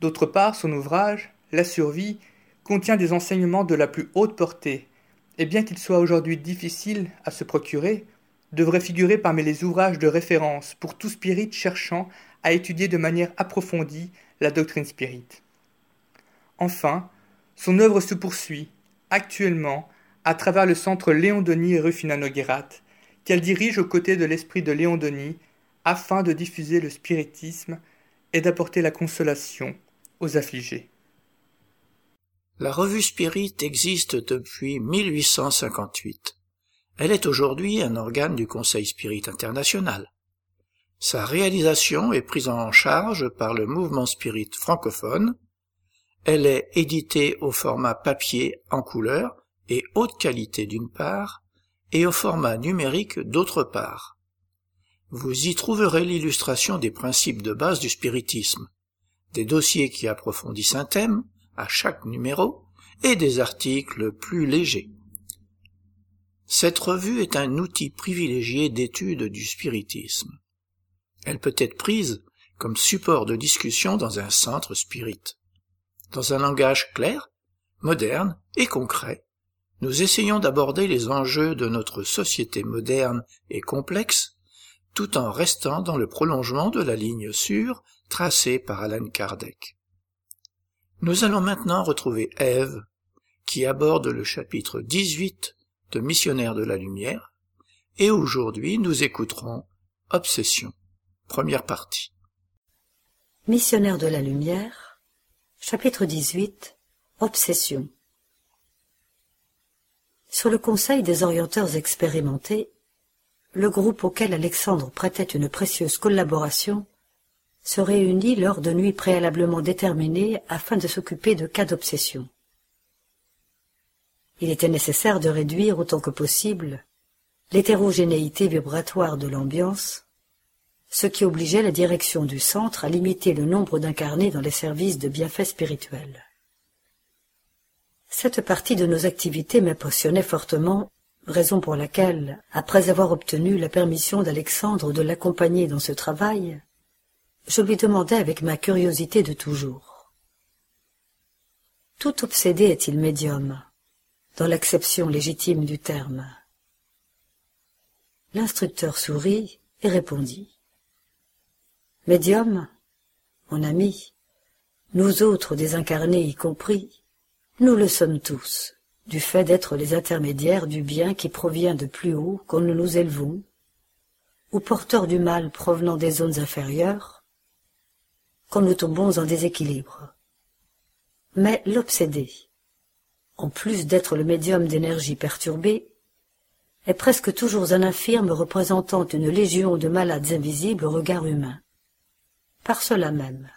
D'autre part, son ouvrage, La survie, contient des enseignements de la plus haute portée, et bien qu'il soit aujourd'hui difficile à se procurer, devrait figurer parmi les ouvrages de référence pour tout spirit cherchant à étudier de manière approfondie la doctrine spirit. Enfin, son œuvre se poursuit, actuellement, à travers le centre Léon Denis et Rufina Noguerat, qu'elle dirige aux côtés de l'esprit de Léon Denis, afin de diffuser le spiritisme et d'apporter la consolation aux affligés. La revue Spirit existe depuis 1858. Elle est aujourd'hui un organe du Conseil Spirit International. Sa réalisation est prise en charge par le mouvement Spirit francophone. Elle est éditée au format papier en couleur et haute qualité d'une part, et au format numérique d'autre part. Vous y trouverez l'illustration des principes de base du spiritisme, des dossiers qui approfondissent un thème, à chaque numéro et des articles plus légers. Cette revue est un outil privilégié d'étude du spiritisme. Elle peut être prise comme support de discussion dans un centre spirit. Dans un langage clair, moderne et concret, nous essayons d'aborder les enjeux de notre société moderne et complexe, tout en restant dans le prolongement de la ligne sûre tracée par Alan Kardec. Nous allons maintenant retrouver Ève, qui aborde le chapitre 18 de Missionnaire de la Lumière, et aujourd'hui nous écouterons Obsession, première partie. Missionnaire de la Lumière, chapitre 18 Obsession. Sur le conseil des orienteurs expérimentés, le groupe auquel Alexandre prêtait une précieuse collaboration se réunit lors de nuits préalablement déterminées afin de s'occuper de cas d'obsession. Il était nécessaire de réduire autant que possible l'hétérogénéité vibratoire de l'ambiance, ce qui obligeait la direction du centre à limiter le nombre d'incarnés dans les services de bienfaits spirituels. Cette partie de nos activités m'impressionnait fortement, raison pour laquelle, après avoir obtenu la permission d'Alexandre de l'accompagner dans ce travail, je lui demandai avec ma curiosité de toujours. Tout obsédé est-il médium, dans l'acception légitime du terme L'instructeur sourit et répondit. Médium, mon ami, nous autres désincarnés y compris, nous le sommes tous, du fait d'être les intermédiaires du bien qui provient de plus haut quand nous nous élevons, ou porteurs du mal provenant des zones inférieures, quand nous tombons en déséquilibre. Mais l'obsédé, en plus d'être le médium d'énergie perturbée, est presque toujours un infirme représentant une légion de malades invisibles au regard humain. Par cela même,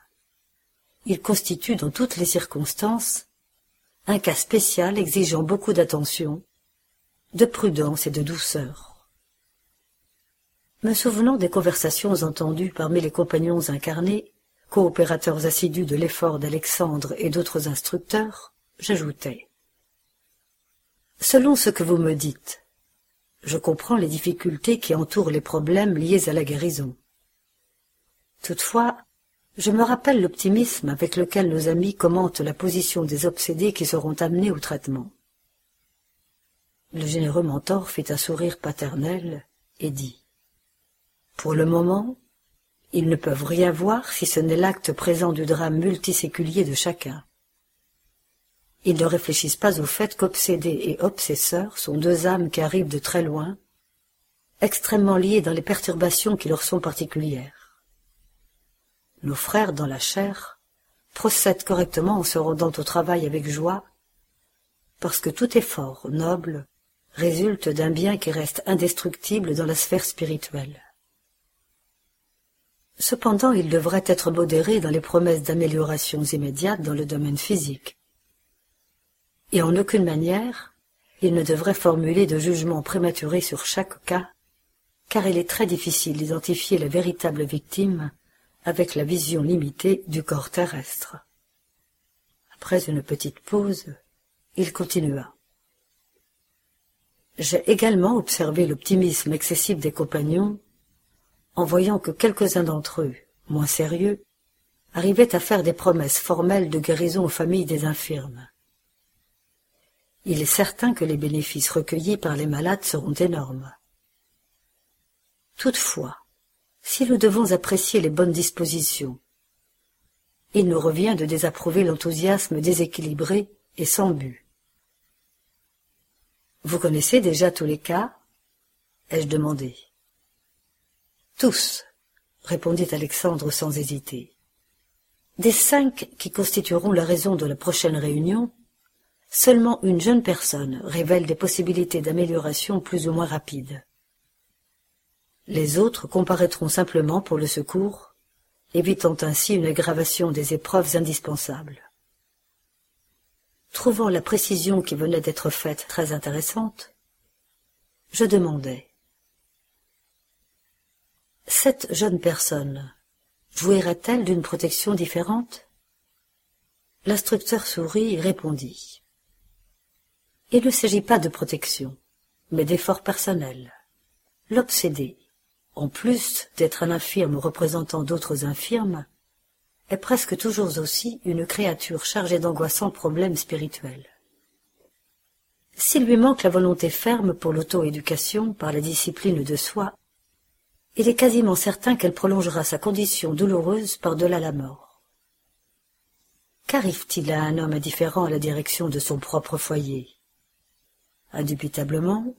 il constitue dans toutes les circonstances un cas spécial exigeant beaucoup d'attention, de prudence et de douceur. Me souvenant des conversations entendues parmi les compagnons incarnés, coopérateurs assidus de l'effort d'Alexandre et d'autres instructeurs, j'ajoutai. Selon ce que vous me dites, je comprends les difficultés qui entourent les problèmes liés à la guérison. Toutefois, je me rappelle l'optimisme avec lequel nos amis commentent la position des obsédés qui seront amenés au traitement. Le généreux mentor fit un sourire paternel et dit Pour le moment, ils ne peuvent rien voir si ce n'est l'acte présent du drame multiséculier de chacun. Ils ne réfléchissent pas au fait qu'obsédés et obsesseurs sont deux âmes qui arrivent de très loin, extrêmement liées dans les perturbations qui leur sont particulières nos frères dans la chair procèdent correctement en se rendant au travail avec joie, parce que tout effort noble résulte d'un bien qui reste indestructible dans la sphère spirituelle. Cependant, il devrait être modéré dans les promesses d'améliorations immédiates dans le domaine physique. Et en aucune manière, il ne devrait formuler de jugement prématuré sur chaque cas, car il est très difficile d'identifier la véritable victime avec la vision limitée du corps terrestre. Après une petite pause, il continua. J'ai également observé l'optimisme excessif des compagnons en voyant que quelques-uns d'entre eux, moins sérieux, arrivaient à faire des promesses formelles de guérison aux familles des infirmes. Il est certain que les bénéfices recueillis par les malades seront énormes. Toutefois, si nous devons apprécier les bonnes dispositions. Il nous revient de désapprouver l'enthousiasme déséquilibré et sans but. Vous connaissez déjà tous les cas ai-je demandé. Tous, répondit Alexandre sans hésiter. Des cinq qui constitueront la raison de la prochaine réunion, seulement une jeune personne révèle des possibilités d'amélioration plus ou moins rapides. Les autres comparaîtront simplement pour le secours, évitant ainsi une aggravation des épreuves indispensables. Trouvant la précision qui venait d'être faite très intéressante, je demandai Cette jeune personne jouirait-elle d'une protection différente? L'instructeur sourit et répondit Il ne s'agit pas de protection, mais d'effort personnel. L'obsédé, en plus d'être un infirme représentant d'autres infirmes, est presque toujours aussi une créature chargée d'angoissants problèmes spirituels. S'il lui manque la volonté ferme pour l'auto-éducation par la discipline de soi, il est quasiment certain qu'elle prolongera sa condition douloureuse par-delà la mort. Qu'arrive-t-il à un homme indifférent à la direction de son propre foyer? Indubitablement,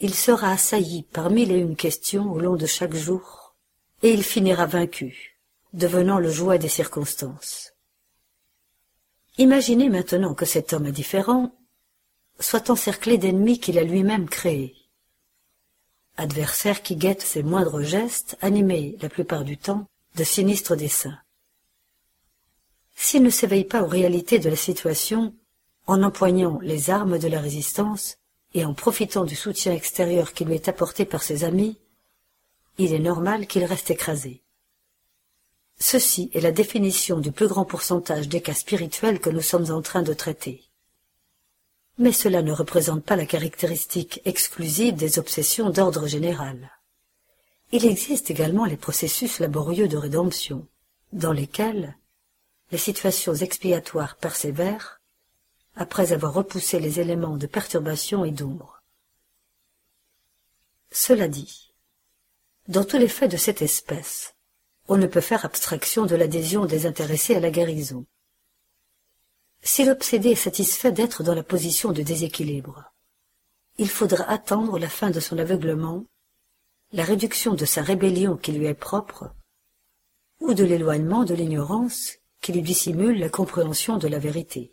il sera assailli par mille et une questions au long de chaque jour, et il finira vaincu, devenant le jouet des circonstances. Imaginez maintenant que cet homme indifférent soit encerclé d'ennemis qu'il a lui-même créés, adversaires qui guettent ses moindres gestes, animés la plupart du temps de sinistres desseins. S'il ne s'éveille pas aux réalités de la situation, en empoignant les armes de la résistance, et en profitant du soutien extérieur qui lui est apporté par ses amis, il est normal qu'il reste écrasé. Ceci est la définition du plus grand pourcentage des cas spirituels que nous sommes en train de traiter. Mais cela ne représente pas la caractéristique exclusive des obsessions d'ordre général. Il existe également les processus laborieux de rédemption, dans lesquels les situations expiatoires persévèrent après avoir repoussé les éléments de perturbation et d'ombre. Cela dit, dans tous les faits de cette espèce, on ne peut faire abstraction de l'adhésion des intéressés à la guérison. Si l'obsédé est satisfait d'être dans la position de déséquilibre, il faudra attendre la fin de son aveuglement, la réduction de sa rébellion qui lui est propre, ou de l'éloignement de l'ignorance qui lui dissimule la compréhension de la vérité.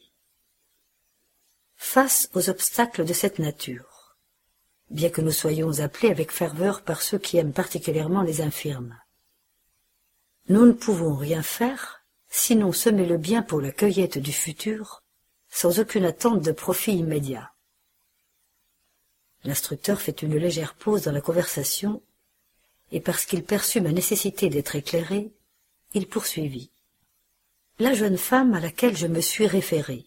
Face aux obstacles de cette nature, bien que nous soyons appelés avec ferveur par ceux qui aiment particulièrement les infirmes, nous ne pouvons rien faire, sinon semer le bien pour la cueillette du futur, sans aucune attente de profit immédiat. L'instructeur fait une légère pause dans la conversation, et parce qu'il perçut ma nécessité d'être éclairé, il poursuivit. La jeune femme à laquelle je me suis référé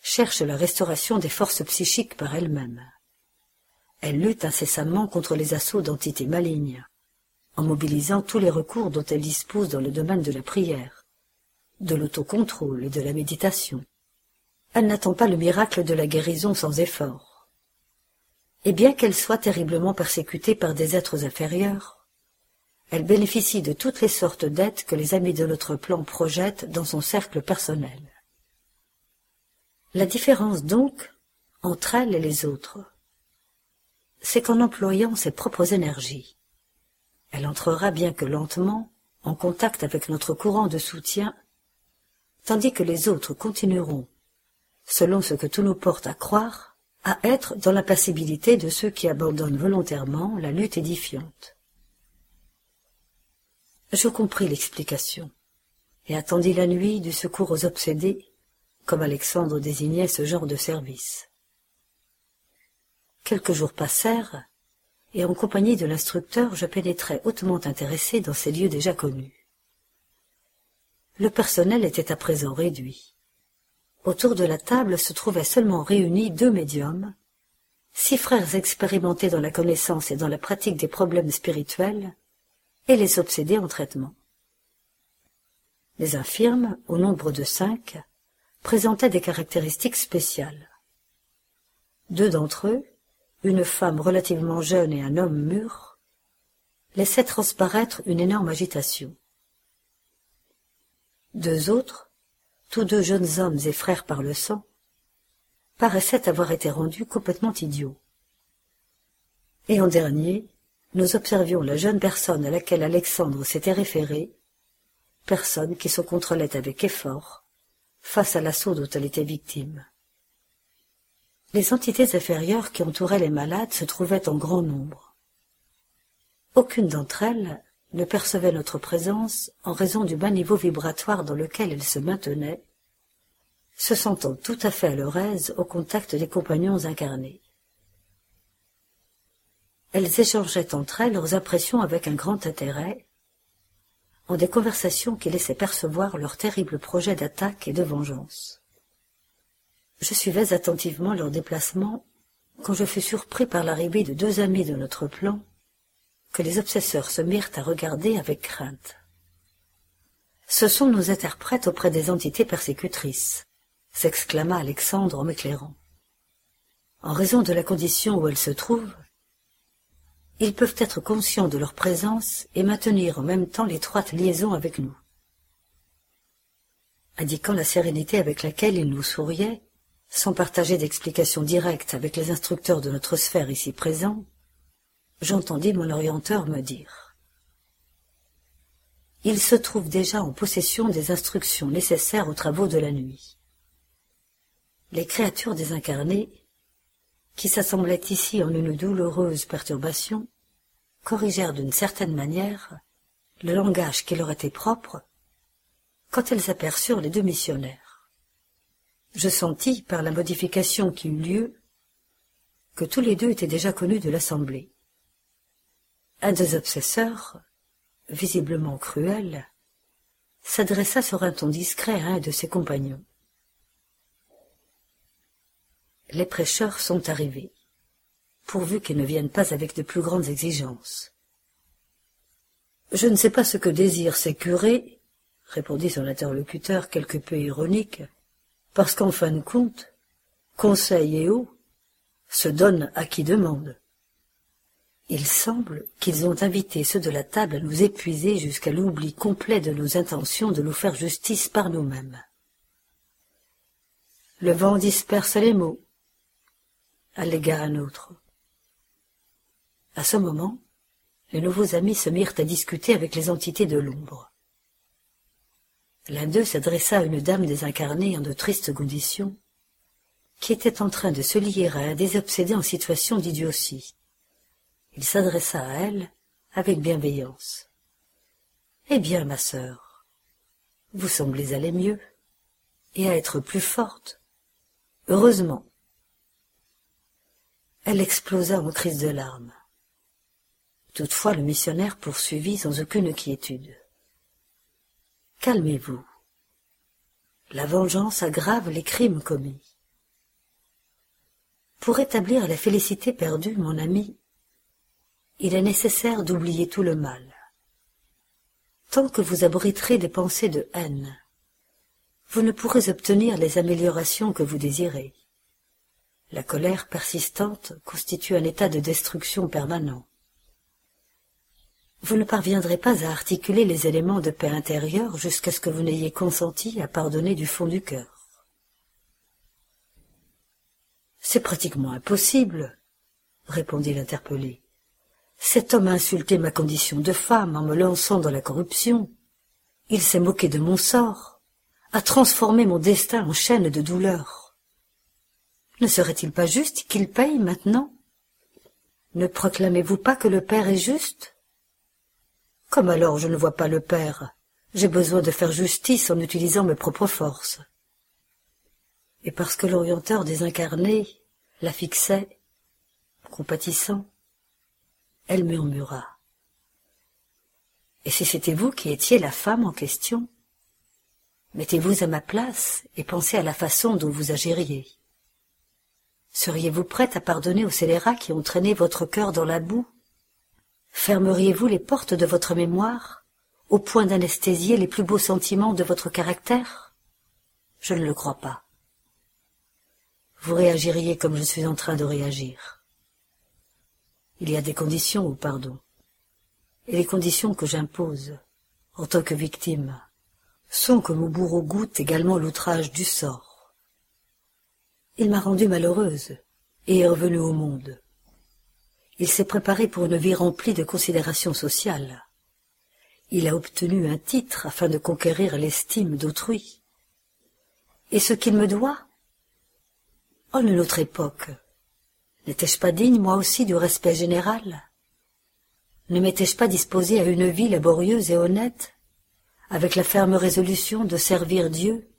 cherche la restauration des forces psychiques par elle-même. Elle lutte incessamment contre les assauts d'entités malignes, en mobilisant tous les recours dont elle dispose dans le domaine de la prière, de l'autocontrôle et de la méditation. Elle n'attend pas le miracle de la guérison sans effort. Et bien qu'elle soit terriblement persécutée par des êtres inférieurs, elle bénéficie de toutes les sortes d'aides que les amis de notre plan projettent dans son cercle personnel. La différence donc entre elle et les autres, c'est qu'en employant ses propres énergies, elle entrera bien que lentement en contact avec notre courant de soutien, tandis que les autres continueront, selon ce que tout nous porte à croire, à être dans la passibilité de ceux qui abandonnent volontairement la lutte édifiante. Je compris l'explication, et attendis la nuit du secours aux obsédés, comme Alexandre désignait ce genre de service. Quelques jours passèrent, et en compagnie de l'instructeur je pénétrai hautement intéressé dans ces lieux déjà connus. Le personnel était à présent réduit. Autour de la table se trouvaient seulement réunis deux médiums, six frères expérimentés dans la connaissance et dans la pratique des problèmes spirituels, et les obsédés en traitement. Les infirmes, au nombre de cinq, présentaient des caractéristiques spéciales. Deux d'entre eux, une femme relativement jeune et un homme mûr, laissaient transparaître une énorme agitation. Deux autres, tous deux jeunes hommes et frères par le sang, paraissaient avoir été rendus complètement idiots. Et en dernier, nous observions la jeune personne à laquelle Alexandre s'était référé, personne qui se contrôlait avec effort face à l'assaut dont elle était victime. Les entités inférieures qui entouraient les malades se trouvaient en grand nombre. Aucune d'entre elles ne percevait notre présence en raison du bas niveau vibratoire dans lequel elles se maintenaient, se sentant tout à fait à leur aise au contact des compagnons incarnés. Elles échangeaient entre elles leurs impressions avec un grand intérêt, en des conversations qui laissaient percevoir leurs terribles projets d'attaque et de vengeance. Je suivais attentivement leur déplacement quand je fus surpris par l'arrivée de deux amis de notre plan que les obsesseurs se mirent à regarder avec crainte. Ce sont nos interprètes auprès des entités persécutrices, s'exclama Alexandre en m'éclairant. En raison de la condition où elles se trouvent, ils peuvent être conscients de leur présence et maintenir en même temps l'étroite liaison avec nous. Indiquant la sérénité avec laquelle ils nous souriaient, sans partager d'explications directes avec les instructeurs de notre sphère ici présents, j'entendis mon orienteur me dire Il se trouve déjà en possession des instructions nécessaires aux travaux de la nuit. Les créatures désincarnées, qui s'assemblaient ici en une douloureuse perturbation, corrigèrent d'une certaine manière le langage qui leur était propre quand elles aperçurent les deux missionnaires je sentis, par la modification qui eut lieu, que tous les deux étaient déjà connus de l'Assemblée. Un des obsesseurs, visiblement cruel, s'adressa sur un ton discret à un de ses compagnons. Les prêcheurs sont arrivés, pourvu qu'ils ne viennent pas avec de plus grandes exigences. Je ne sais pas ce que désirent ces curés, répondit son interlocuteur quelque peu ironique, parce qu'en fin de compte, conseil et eau se donnent à qui demande. Il semble qu'ils ont invité ceux de la table à nous épuiser jusqu'à l'oubli complet de nos intentions de nous faire justice par nous-mêmes. Le vent disperse les mots, allégua un autre. À ce moment, les nouveaux amis se mirent à discuter avec les entités de l'ombre. L'un d'eux s'adressa à une dame désincarnée en de tristes conditions, qui était en train de se lier à un désobsédé en situation d'idiotie. Il s'adressa à elle avec bienveillance. Eh bien, ma sœur, vous semblez aller mieux, et à être plus forte. Heureusement. Elle explosa en crise de larmes. Toutefois le missionnaire poursuivit sans aucune quiétude. Calmez-vous. La vengeance aggrave les crimes commis. Pour rétablir la félicité perdue, mon ami, il est nécessaire d'oublier tout le mal. Tant que vous abriterez des pensées de haine, vous ne pourrez obtenir les améliorations que vous désirez. La colère persistante constitue un état de destruction permanent. Vous ne parviendrez pas à articuler les éléments de paix intérieure jusqu'à ce que vous n'ayez consenti à pardonner du fond du cœur. C'est pratiquement impossible, répondit l'interpellé. Cet homme a insulté ma condition de femme en me lançant dans la corruption. Il s'est moqué de mon sort, a transformé mon destin en chaîne de douleur. Ne serait-il pas juste qu'il paye maintenant? Ne proclamez-vous pas que le Père est juste? Comme alors je ne vois pas le Père, j'ai besoin de faire justice en utilisant mes propres forces et parce que l'orienteur désincarné la fixait, compatissant, elle murmura. Et si c'était vous qui étiez la femme en question, mettez-vous à ma place et pensez à la façon dont vous agiriez. Seriez-vous prête à pardonner aux scélérats qui ont traîné votre cœur dans la boue? Fermeriez-vous les portes de votre mémoire au point d'anesthésier les plus beaux sentiments de votre caractère? Je ne le crois pas vous réagiriez comme je suis en train de réagir. Il y a des conditions au pardon, et les conditions que j'impose, en tant que victime, sont que mon bourreau goûte également l'outrage du sort. Il m'a rendue malheureuse, et est revenu au monde. Il s'est préparé pour une vie remplie de considérations sociales. Il a obtenu un titre afin de conquérir l'estime d'autrui. Et ce qu'il me doit, en une autre époque, n'étais-je pas digne, moi aussi, du respect général? Ne m'étais-je pas disposé à une vie laborieuse et honnête, avec la ferme résolution de servir Dieu?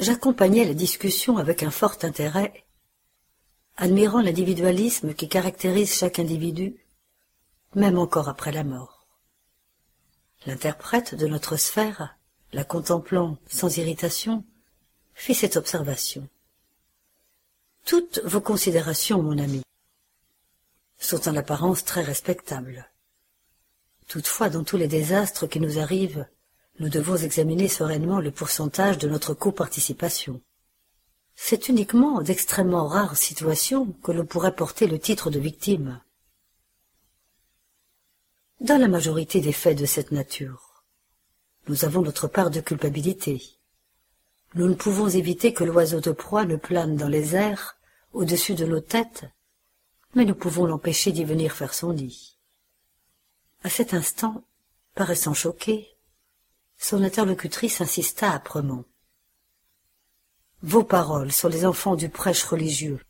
J'accompagnais la discussion avec un fort intérêt, admirant l'individualisme qui caractérise chaque individu, même encore après la mort. L'interprète de notre sphère, la contemplant sans irritation, fit cette observation. Toutes vos considérations, mon ami, sont en apparence très respectables. Toutefois, dans tous les désastres qui nous arrivent, nous devons examiner sereinement le pourcentage de notre coparticipation. C'est uniquement d'extrêmement rares situations que l'on pourrait porter le titre de victime. Dans la majorité des faits de cette nature, nous avons notre part de culpabilité. Nous ne pouvons éviter que l'oiseau de proie ne plane dans les airs au-dessus de nos têtes, mais nous pouvons l'empêcher d'y venir faire son nid. À cet instant, paraissant choquée, son interlocutrice insista âprement. Vos paroles sont les enfants du prêche religieux.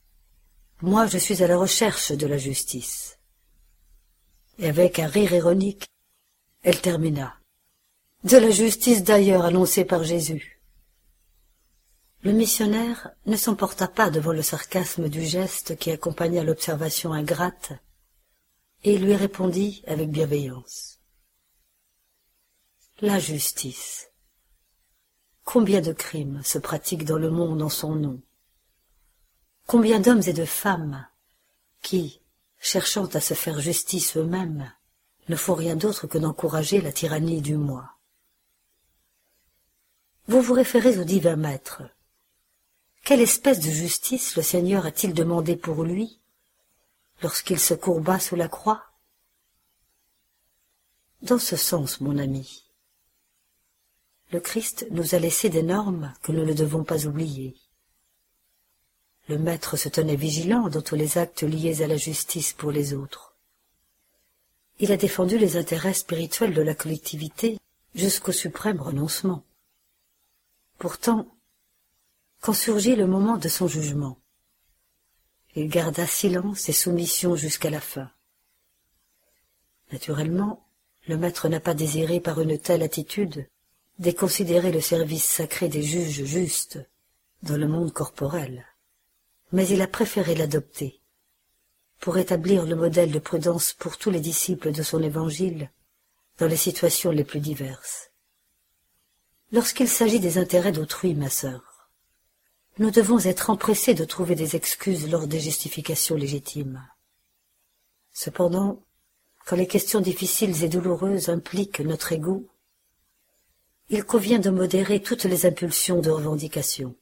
Moi, je suis à la recherche de la justice. Et avec un rire ironique, elle termina. De la justice d'ailleurs annoncée par Jésus. Le missionnaire ne s'emporta pas devant le sarcasme du geste qui accompagna l'observation ingrate, et lui répondit avec bienveillance. La justice. Combien de crimes se pratiquent dans le monde en son nom? Combien d'hommes et de femmes qui, cherchant à se faire justice eux-mêmes, ne font rien d'autre que d'encourager la tyrannie du moi? Vous vous référez au divin maître, quelle espèce de justice le Seigneur a-t-il demandé pour lui lorsqu'il se courba sous la croix? Dans ce sens, mon ami, le Christ nous a laissé des normes que nous ne devons pas oublier. Le Maître se tenait vigilant dans tous les actes liés à la justice pour les autres. Il a défendu les intérêts spirituels de la collectivité jusqu'au suprême renoncement. Pourtant, quand surgit le moment de son jugement, il garda silence et soumission jusqu'à la fin. Naturellement, le maître n'a pas désiré par une telle attitude déconsidérer le service sacré des juges justes dans le monde corporel, mais il a préféré l'adopter pour établir le modèle de prudence pour tous les disciples de son évangile dans les situations les plus diverses. Lorsqu'il s'agit des intérêts d'autrui, ma sœur, nous devons être empressés de trouver des excuses lors des justifications légitimes. Cependant, quand les questions difficiles et douloureuses impliquent notre ego, il convient de modérer toutes les impulsions de revendication.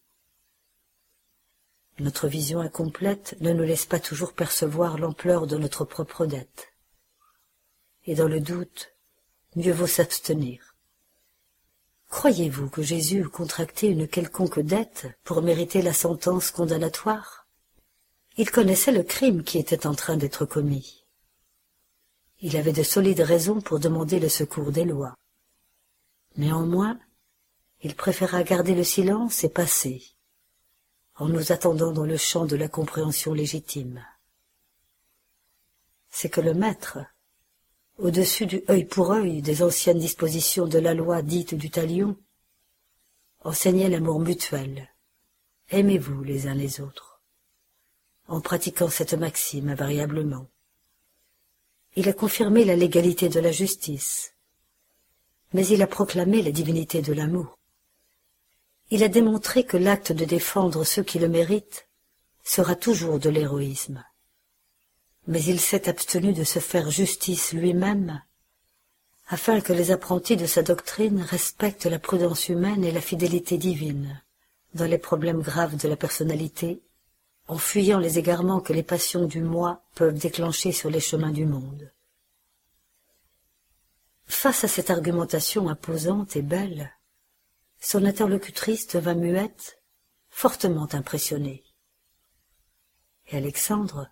Notre vision incomplète ne nous laisse pas toujours percevoir l'ampleur de notre propre dette. Et dans le doute, mieux vaut s'abstenir. Croyez-vous que Jésus eût contracté une quelconque dette pour mériter la sentence condamnatoire? Il connaissait le crime qui était en train d'être commis. Il avait de solides raisons pour demander le secours des lois. Néanmoins, il préféra garder le silence et passer, en nous attendant dans le champ de la compréhension légitime. C'est que le maître, au-dessus du œil pour œil des anciennes dispositions de la loi dite du talion, enseignait l'amour mutuel. Aimez-vous les uns les autres. En pratiquant cette maxime invariablement, il a confirmé la légalité de la justice, mais il a proclamé la divinité de l'amour. Il a démontré que l'acte de défendre ceux qui le méritent sera toujours de l'héroïsme mais il s'est abstenu de se faire justice lui-même, afin que les apprentis de sa doctrine respectent la prudence humaine et la fidélité divine dans les problèmes graves de la personnalité, en fuyant les égarements que les passions du moi peuvent déclencher sur les chemins du monde. Face à cette argumentation imposante et belle, son interlocutrice devint muette, fortement impressionnée. Et Alexandre,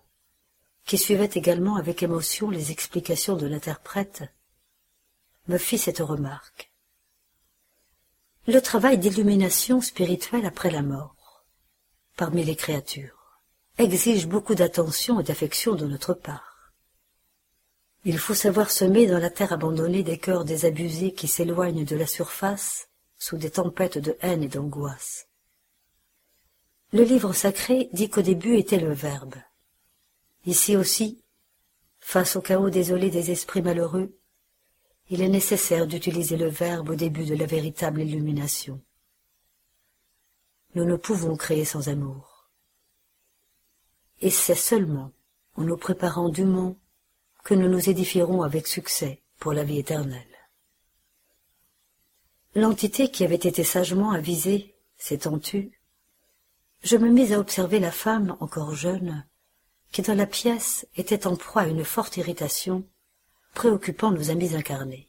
qui suivait également avec émotion les explications de l'interprète, me fit cette remarque. Le travail d'illumination spirituelle après la mort, parmi les créatures, exige beaucoup d'attention et d'affection de notre part. Il faut savoir semer dans la terre abandonnée des cœurs désabusés qui s'éloignent de la surface sous des tempêtes de haine et d'angoisse. Le livre sacré dit qu'au début était le Verbe, Ici aussi, face au chaos désolé des esprits malheureux, il est nécessaire d'utiliser le Verbe au début de la véritable illumination. Nous ne pouvons créer sans amour. Et c'est seulement en nous préparant dûment que nous nous édifierons avec succès pour la vie éternelle. L'entité qui avait été sagement avisée s'étant je me mis à observer la femme encore jeune qui dans la pièce était en proie à une forte irritation, préoccupant nos amis incarnés.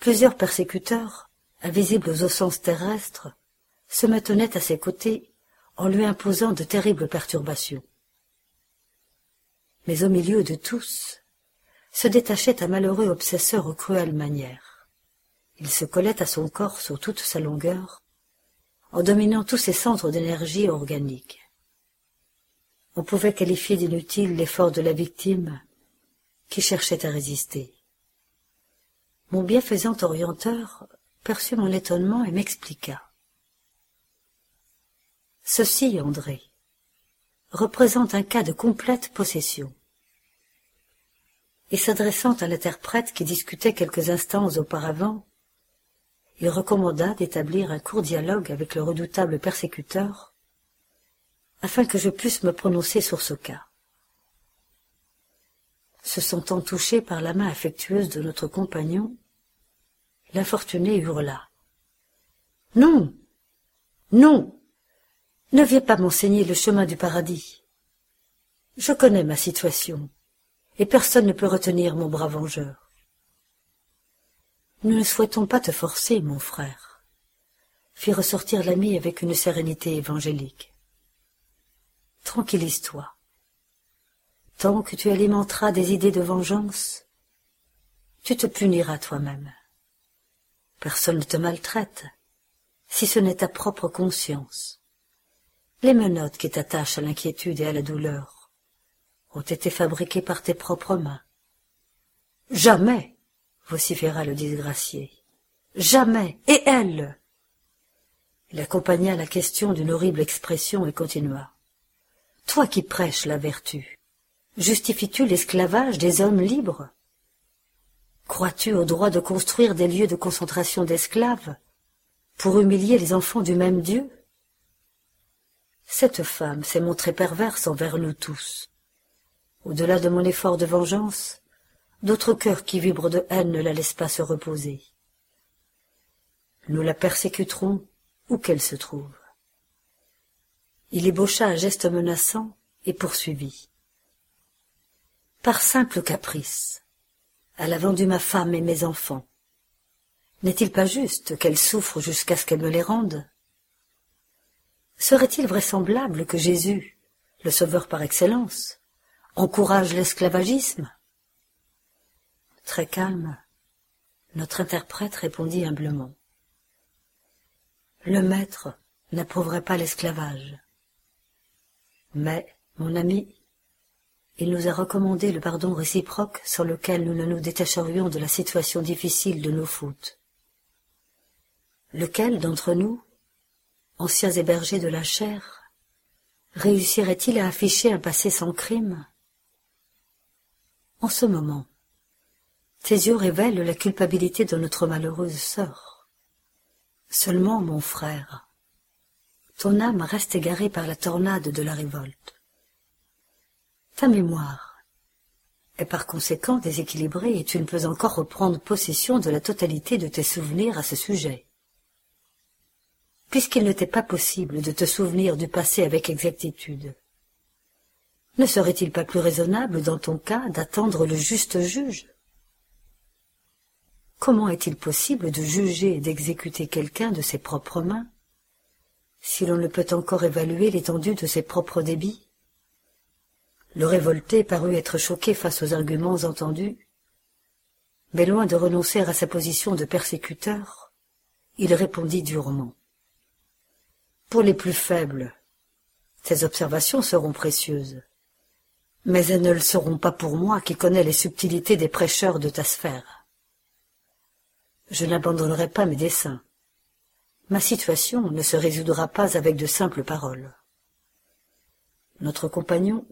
Plusieurs persécuteurs, invisibles aux sens terrestres, se maintenaient à ses côtés en lui imposant de terribles perturbations. Mais au milieu de tous, se détachait un malheureux obsesseur aux cruelles manières. Il se collait à son corps sur toute sa longueur, en dominant tous ses centres d'énergie organique on pouvait qualifier d'inutile l'effort de la victime qui cherchait à résister. Mon bienfaisant orienteur perçut mon étonnement et m'expliqua. Ceci, André, représente un cas de complète possession. Et s'adressant à l'interprète qui discutait quelques instants auparavant, il recommanda d'établir un court dialogue avec le redoutable persécuteur afin que je puisse me prononcer sur ce cas. Se sentant touché par la main affectueuse de notre compagnon, l'infortuné hurla. Non. Non. Ne viens pas m'enseigner le chemin du paradis. Je connais ma situation, et personne ne peut retenir mon bras vengeur. Nous ne souhaitons pas te forcer, mon frère, fit ressortir l'ami avec une sérénité évangélique. Tranquillise-toi. Tant que tu alimenteras des idées de vengeance, tu te puniras toi-même. Personne ne te maltraite, si ce n'est ta propre conscience. Les menottes qui t'attachent à l'inquiétude et à la douleur ont été fabriquées par tes propres mains. Jamais, vociféra le disgracié. Jamais. Et elle Il accompagna la question d'une horrible expression et continua. Toi qui prêches la vertu, justifies-tu l'esclavage des hommes libres? Crois-tu au droit de construire des lieux de concentration d'esclaves pour humilier les enfants du même Dieu? Cette femme s'est montrée perverse envers nous tous. Au-delà de mon effort de vengeance, d'autres cœurs qui vibrent de haine ne la laissent pas se reposer. Nous la persécuterons où qu'elle se trouve. Il ébaucha un geste menaçant et poursuivit. Par simple caprice, elle a vendu ma femme et mes enfants. N'est-il pas juste qu'elle souffre jusqu'à ce qu'elle me les rende? Serait-il vraisemblable que Jésus, le sauveur par excellence, encourage l'esclavagisme? Très calme, notre interprète répondit humblement. Le maître n'approuverait pas l'esclavage. Mais, mon ami, il nous a recommandé le pardon réciproque sur lequel nous ne nous détacherions de la situation difficile de nos fautes. Lequel d'entre nous, anciens hébergés de la chair, réussirait-il à afficher un passé sans crime? En ce moment, tes yeux révèlent la culpabilité de notre malheureuse sœur. Seulement, mon frère, ton âme reste égarée par la tornade de la révolte. Ta mémoire est par conséquent déséquilibrée et tu ne peux encore reprendre possession de la totalité de tes souvenirs à ce sujet. Puisqu'il ne t'est pas possible de te souvenir du passé avec exactitude, ne serait-il pas plus raisonnable dans ton cas d'attendre le juste juge? Comment est-il possible de juger et d'exécuter quelqu'un de ses propres mains si l'on ne peut encore évaluer l'étendue de ses propres débits? Le révolté parut être choqué face aux arguments entendus, mais loin de renoncer à sa position de persécuteur, il répondit durement. Pour les plus faibles, ces observations seront précieuses, mais elles ne le seront pas pour moi qui connais les subtilités des prêcheurs de ta sphère. Je n'abandonnerai pas mes desseins. Ma situation ne se résoudra pas avec de simples paroles. Notre compagnon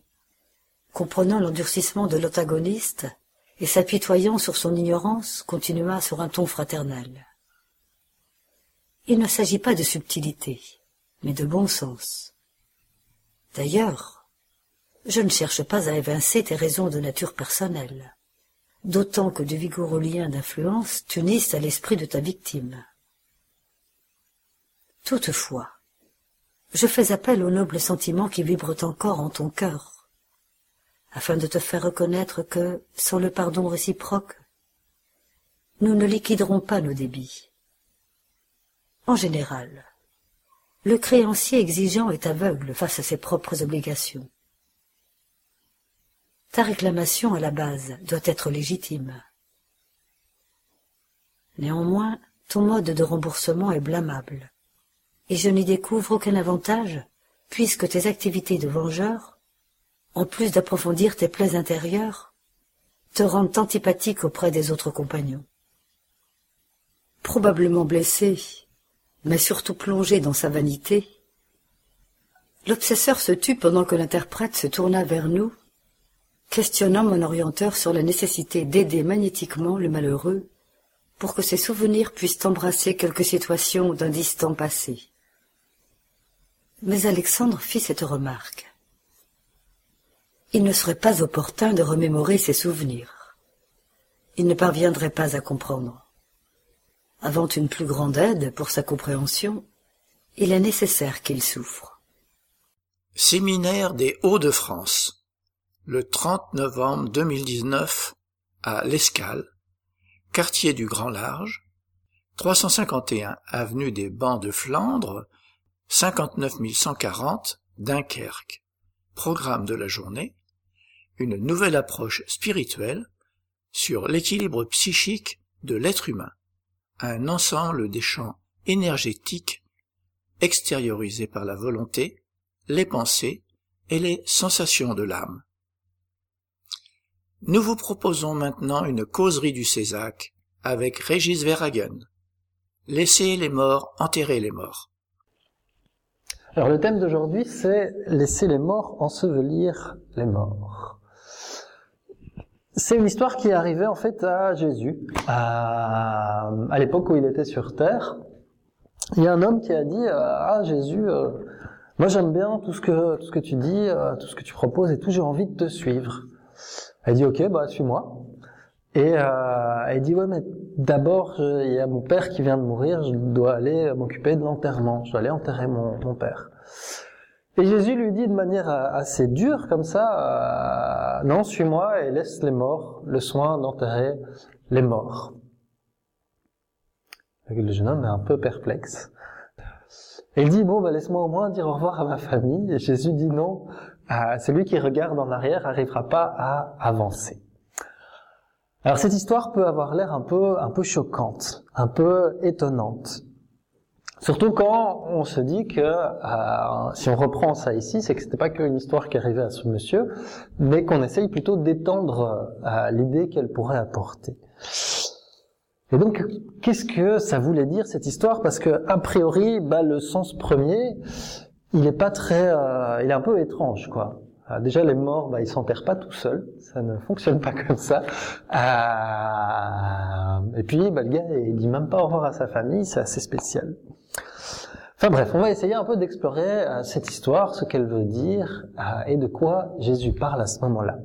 comprenant l'endurcissement de l'antagoniste et s'apitoyant sur son ignorance, continua sur un ton fraternel. Il ne s'agit pas de subtilité, mais de bon sens. D'ailleurs, je ne cherche pas à évincer tes raisons de nature personnelle, d'autant que de vigoureux liens d'influence t'unissent à l'esprit de ta victime. Toutefois, je fais appel aux nobles sentiments qui vibrent encore en ton cœur, afin de te faire reconnaître que, sans le pardon réciproque, nous ne liquiderons pas nos débits. En général, le créancier exigeant est aveugle face à ses propres obligations. Ta réclamation à la base doit être légitime. Néanmoins, ton mode de remboursement est blâmable, et je n'y découvre aucun avantage, puisque tes activités de vengeur en plus d'approfondir tes plaies intérieures, te rendent antipathique auprès des autres compagnons. Probablement blessé, mais surtout plongé dans sa vanité, l'obsesseur se tut pendant que l'interprète se tourna vers nous, questionnant mon orienteur sur la nécessité d'aider magnétiquement le malheureux pour que ses souvenirs puissent embrasser quelques situations d'un distant passé. Mais Alexandre fit cette remarque il ne serait pas opportun de remémorer ses souvenirs. Il ne parviendrait pas à comprendre. Avant une plus grande aide pour sa compréhension, il est nécessaire qu'il souffre. Séminaire des Hauts-de-France le 30 novembre 2019 à l'Escale, quartier du Grand Large, 351 avenue des Bancs de Flandre, 59 140 Dunkerque. Programme de la journée, une nouvelle approche spirituelle sur l'équilibre psychique de l'être humain, un ensemble des champs énergétiques extériorisés par la volonté, les pensées et les sensations de l'âme. Nous vous proposons maintenant une causerie du Césac avec Régis Verhagen. Laissez les morts enterrer les morts. Alors le thème d'aujourd'hui, c'est laisser les morts ensevelir les morts. C'est une histoire qui est arrivée en fait à Jésus, à, l'époque où il était sur terre. Il y a un homme qui a dit Ah Jésus, euh, moi j'aime bien tout ce que tout ce que tu dis, euh, tout ce que tu proposes et tout, j'ai envie de te suivre. Elle dit Ok, bah suis-moi. Et euh, elle dit ouais mais d'abord il y a mon père qui vient de mourir, je dois aller m'occuper de l'enterrement, je dois aller enterrer mon, mon, père. Et Jésus lui dit de manière assez dure comme ça, euh, non suis-moi et laisse les morts le soin d'enterrer les morts. Le jeune homme est un peu perplexe. Il dit bon bah laisse-moi au moins dire au revoir à ma famille. Et Jésus dit non, euh, celui qui regarde en arrière n'arrivera pas à avancer. Alors cette histoire peut avoir l'air un peu, un peu choquante, un peu étonnante. Surtout quand on se dit que, euh, si on reprend ça ici, c'est que c'était pas qu'une histoire qui arrivait à ce monsieur, mais qu'on essaye plutôt d'étendre euh, l'idée qu'elle pourrait apporter. Et donc, qu'est-ce que ça voulait dire cette histoire? Parce que a priori, bah, le sens premier, il est pas très, euh, il est un peu étrange, quoi. Euh, déjà, les morts, bah, ils s'enterrent pas tout seuls. Ça ne fonctionne pas comme ça. Euh... Et puis, bah, le gars, il dit même pas au revoir à sa famille. C'est assez spécial. Enfin bref, on va essayer un peu d'explorer euh, cette histoire, ce qu'elle veut dire euh, et de quoi Jésus parle à ce moment-là.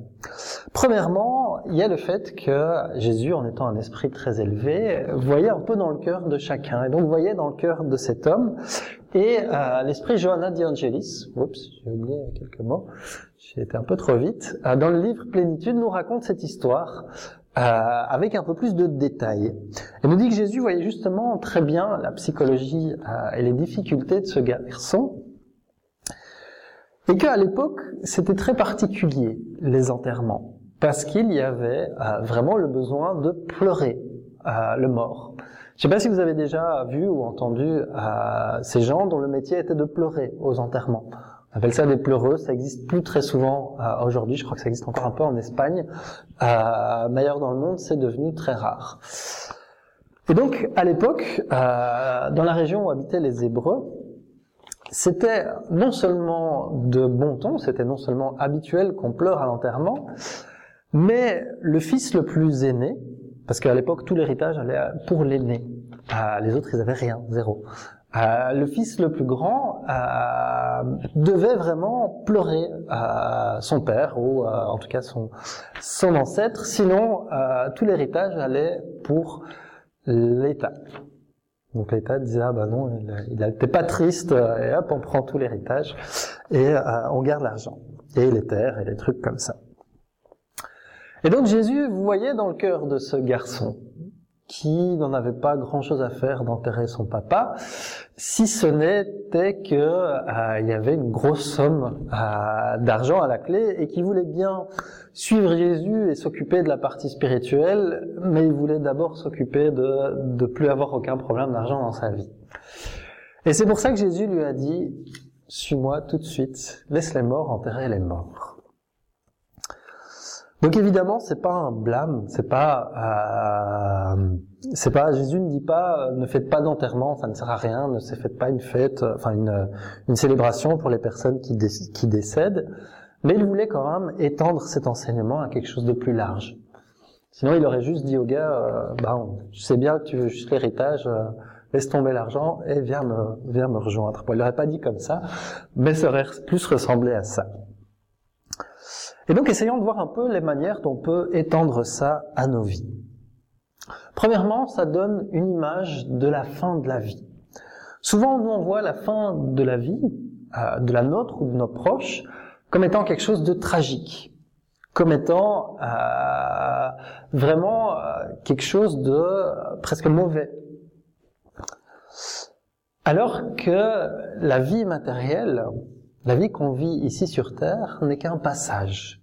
Premièrement, il y a le fait que Jésus, en étant un esprit très élevé, voyait un peu dans le cœur de chacun, et donc voyait dans le cœur de cet homme. Et euh, l'esprit Johanna Di Angelis, oups, j'ai oublié quelques mots, j'ai été un peu trop vite, dans le livre Plénitude nous raconte cette histoire euh, avec un peu plus de détails. Elle nous dit que Jésus voyait justement très bien la psychologie euh, et les difficultés de ce garçon, et qu'à l'époque, c'était très particulier, les enterrements, parce qu'il y avait euh, vraiment le besoin de pleurer euh, le mort. Je ne sais pas si vous avez déjà vu ou entendu euh, ces gens dont le métier était de pleurer aux enterrements. On appelle ça des pleureux, ça existe plus très souvent aujourd'hui, je crois que ça existe encore un peu en Espagne, euh, mais ailleurs dans le monde, c'est devenu très rare. Et donc, à l'époque, dans la région où habitaient les Hébreux, c'était non seulement de bon ton, c'était non seulement habituel qu'on pleure à l'enterrement, mais le fils le plus aîné, parce qu'à l'époque tout l'héritage allait pour l'aîné, euh, les autres ils avaient rien, zéro. Euh, le fils le plus grand euh, devait vraiment pleurer euh, son père ou euh, en tout cas son son ancêtre, sinon euh, tout l'héritage allait pour l'État. Donc l'État disait ah bah non, il n'était pas triste et hop on prend tout l'héritage et on garde l'argent et les terres et les trucs comme ça. Et donc Jésus, voyez dans le cœur de ce garçon qui n'en avait pas grand-chose à faire d'enterrer son papa, si ce n'était que euh, y avait une grosse somme euh, d'argent à la clé et qui voulait bien suivre Jésus et s'occuper de la partie spirituelle, mais il voulait d'abord s'occuper de de plus avoir aucun problème d'argent dans sa vie. Et c'est pour ça que Jésus lui a dit suis-moi tout de suite, laisse les morts enterrer les morts. Donc évidemment, c'est pas un blâme, c'est pas, euh, c'est pas. Jésus ne dit pas, ne faites pas d'enterrement, ça ne sert à rien, ne faites pas une fête, enfin une, une célébration pour les personnes qui, qui décèdent. Mais il voulait quand même étendre cet enseignement à quelque chose de plus large. Sinon, il aurait juste dit au gars, euh, bah, je sais bien que tu veux juste l'héritage, euh, laisse tomber l'argent et viens me, viens me rejoindre. Bon, il l'aurait pas dit comme ça, mais ça aurait plus ressemblé à ça. Et donc essayons de voir un peu les manières dont on peut étendre ça à nos vies. Premièrement, ça donne une image de la fin de la vie. Souvent, nous, on voit la fin de la vie, euh, de la nôtre ou de nos proches, comme étant quelque chose de tragique. comme étant euh, vraiment euh, quelque chose de euh, presque mauvais. Alors que la vie matérielle, la vie qu'on vit ici sur Terre, n'est qu'un passage.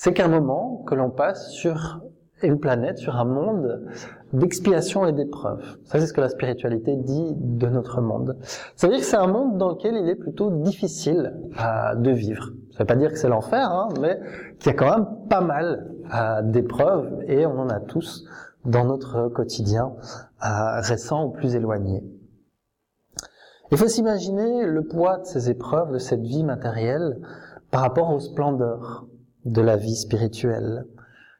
C'est qu'un moment que l'on passe sur une planète, sur un monde d'expiation et d'épreuve. Ça, c'est ce que la spiritualité dit de notre monde. Ça veut dire que c'est un monde dans lequel il est plutôt difficile euh, de vivre. Ça veut pas dire que c'est l'enfer, hein, mais qu'il y a quand même pas mal euh, d'épreuves et on en a tous dans notre quotidien euh, récent ou plus éloigné. Il faut s'imaginer le poids de ces épreuves, de cette vie matérielle, par rapport aux splendeurs de la vie spirituelle.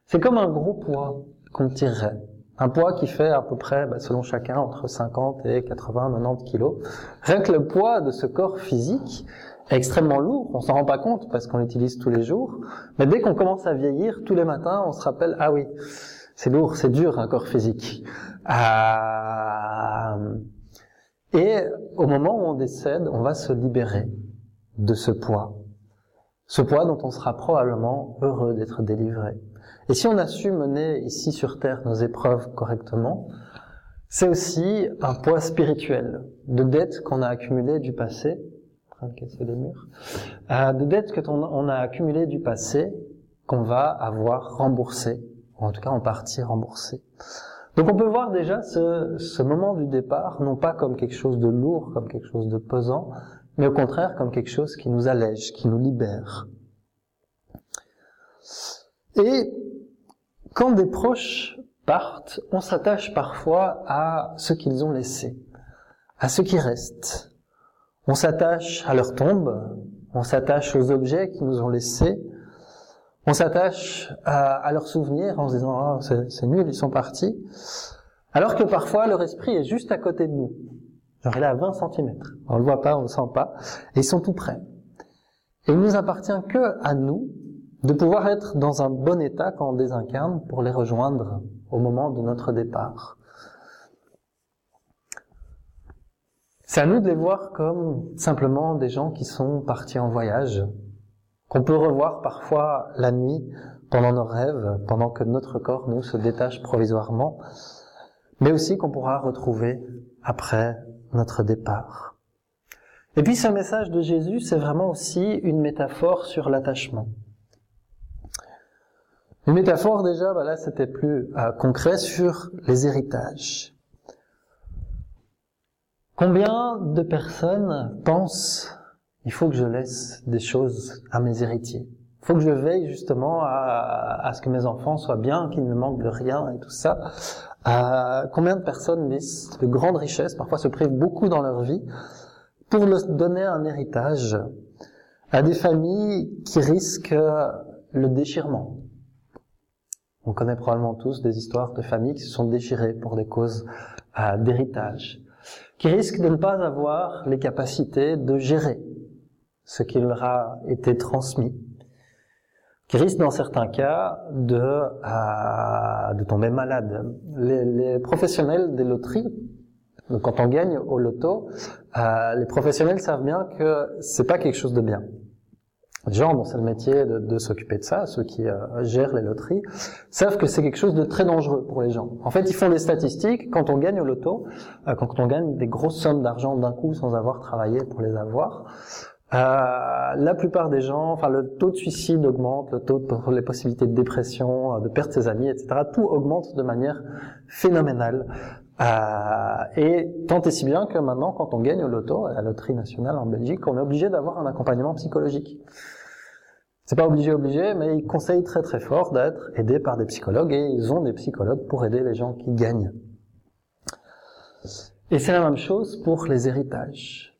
C'est comme un gros poids qu'on tirerait. Un poids qui fait à peu près, bah, selon chacun, entre 50 et 80, 90 kilos. Rien que le poids de ce corps physique est extrêmement lourd. On s'en rend pas compte parce qu'on l'utilise tous les jours. Mais dès qu'on commence à vieillir, tous les matins, on se rappelle, ah oui, c'est lourd, c'est dur un corps physique. Euh, et au moment où on décède, on va se libérer de ce poids. Ce poids dont on sera probablement heureux d'être délivré. Et si on a su mener ici sur Terre nos épreuves correctement, c'est aussi un poids spirituel de dettes qu'on a accumulées du passé, euh, de dettes que on a accumulées du passé qu'on va avoir remboursées, ou en tout cas en partie remboursées. Donc on peut voir déjà ce, ce moment du départ, non pas comme quelque chose de lourd, comme quelque chose de pesant, mais au contraire comme quelque chose qui nous allège, qui nous libère. Et quand des proches partent, on s'attache parfois à ce qu'ils ont laissé, à ce qui reste. On s'attache à leur tombe, on s'attache aux objets qu'ils nous ont laissés, on s'attache à, leurs souvenirs en se disant oh, c'est nul, ils sont partis, alors que parfois leur esprit est juste à côté de nous. Genre il est à 20 cm. On le voit pas, on le sent pas, et ils sont tout près. Et il nous appartient que à nous de pouvoir être dans un bon état quand on désincarne pour les rejoindre au moment de notre départ. C'est à nous de les voir comme simplement des gens qui sont partis en voyage, qu'on peut revoir parfois la nuit pendant nos rêves, pendant que notre corps, nous, se détache provisoirement, mais aussi qu'on pourra retrouver après notre départ. Et puis ce message de Jésus, c'est vraiment aussi une métaphore sur l'attachement. Une métaphore déjà, bah là c'était plus euh, concret sur les héritages. Combien de personnes pensent il faut que je laisse des choses à mes héritiers Il faut que je veille justement à, à ce que mes enfants soient bien, qu'ils ne manquent de rien et tout ça. Combien de personnes laissent de grandes richesses, parfois se privent beaucoup dans leur vie, pour donner un héritage à des familles qui risquent le déchirement, on connaît probablement tous des histoires de familles qui se sont déchirées pour des causes euh, d'héritage, qui risquent de ne pas avoir les capacités de gérer ce qui leur a été transmis, qui risquent dans certains cas de, euh, de tomber malades. Les, les, professionnels des loteries, donc quand on gagne au loto, euh, les professionnels savent bien que c'est pas quelque chose de bien gens dont c'est le métier de, de s'occuper de ça, ceux qui euh, gèrent les loteries, savent que c'est quelque chose de très dangereux pour les gens. En fait, ils font des statistiques quand on gagne au loto, euh, quand on gagne des grosses sommes d'argent d'un coup sans avoir travaillé pour les avoir. Euh, la plupart des gens, enfin le taux de suicide augmente, le taux de les possibilités de dépression, euh, de perdre ses amis, etc. Tout augmente de manière phénoménale. Euh, et tant et si bien que maintenant, quand on gagne au loto, à la loterie nationale en Belgique, on est obligé d'avoir un accompagnement psychologique. C'est pas obligé, obligé, mais ils conseillent très très fort d'être aidés par des psychologues et ils ont des psychologues pour aider les gens qui gagnent. Et c'est la même chose pour les héritages.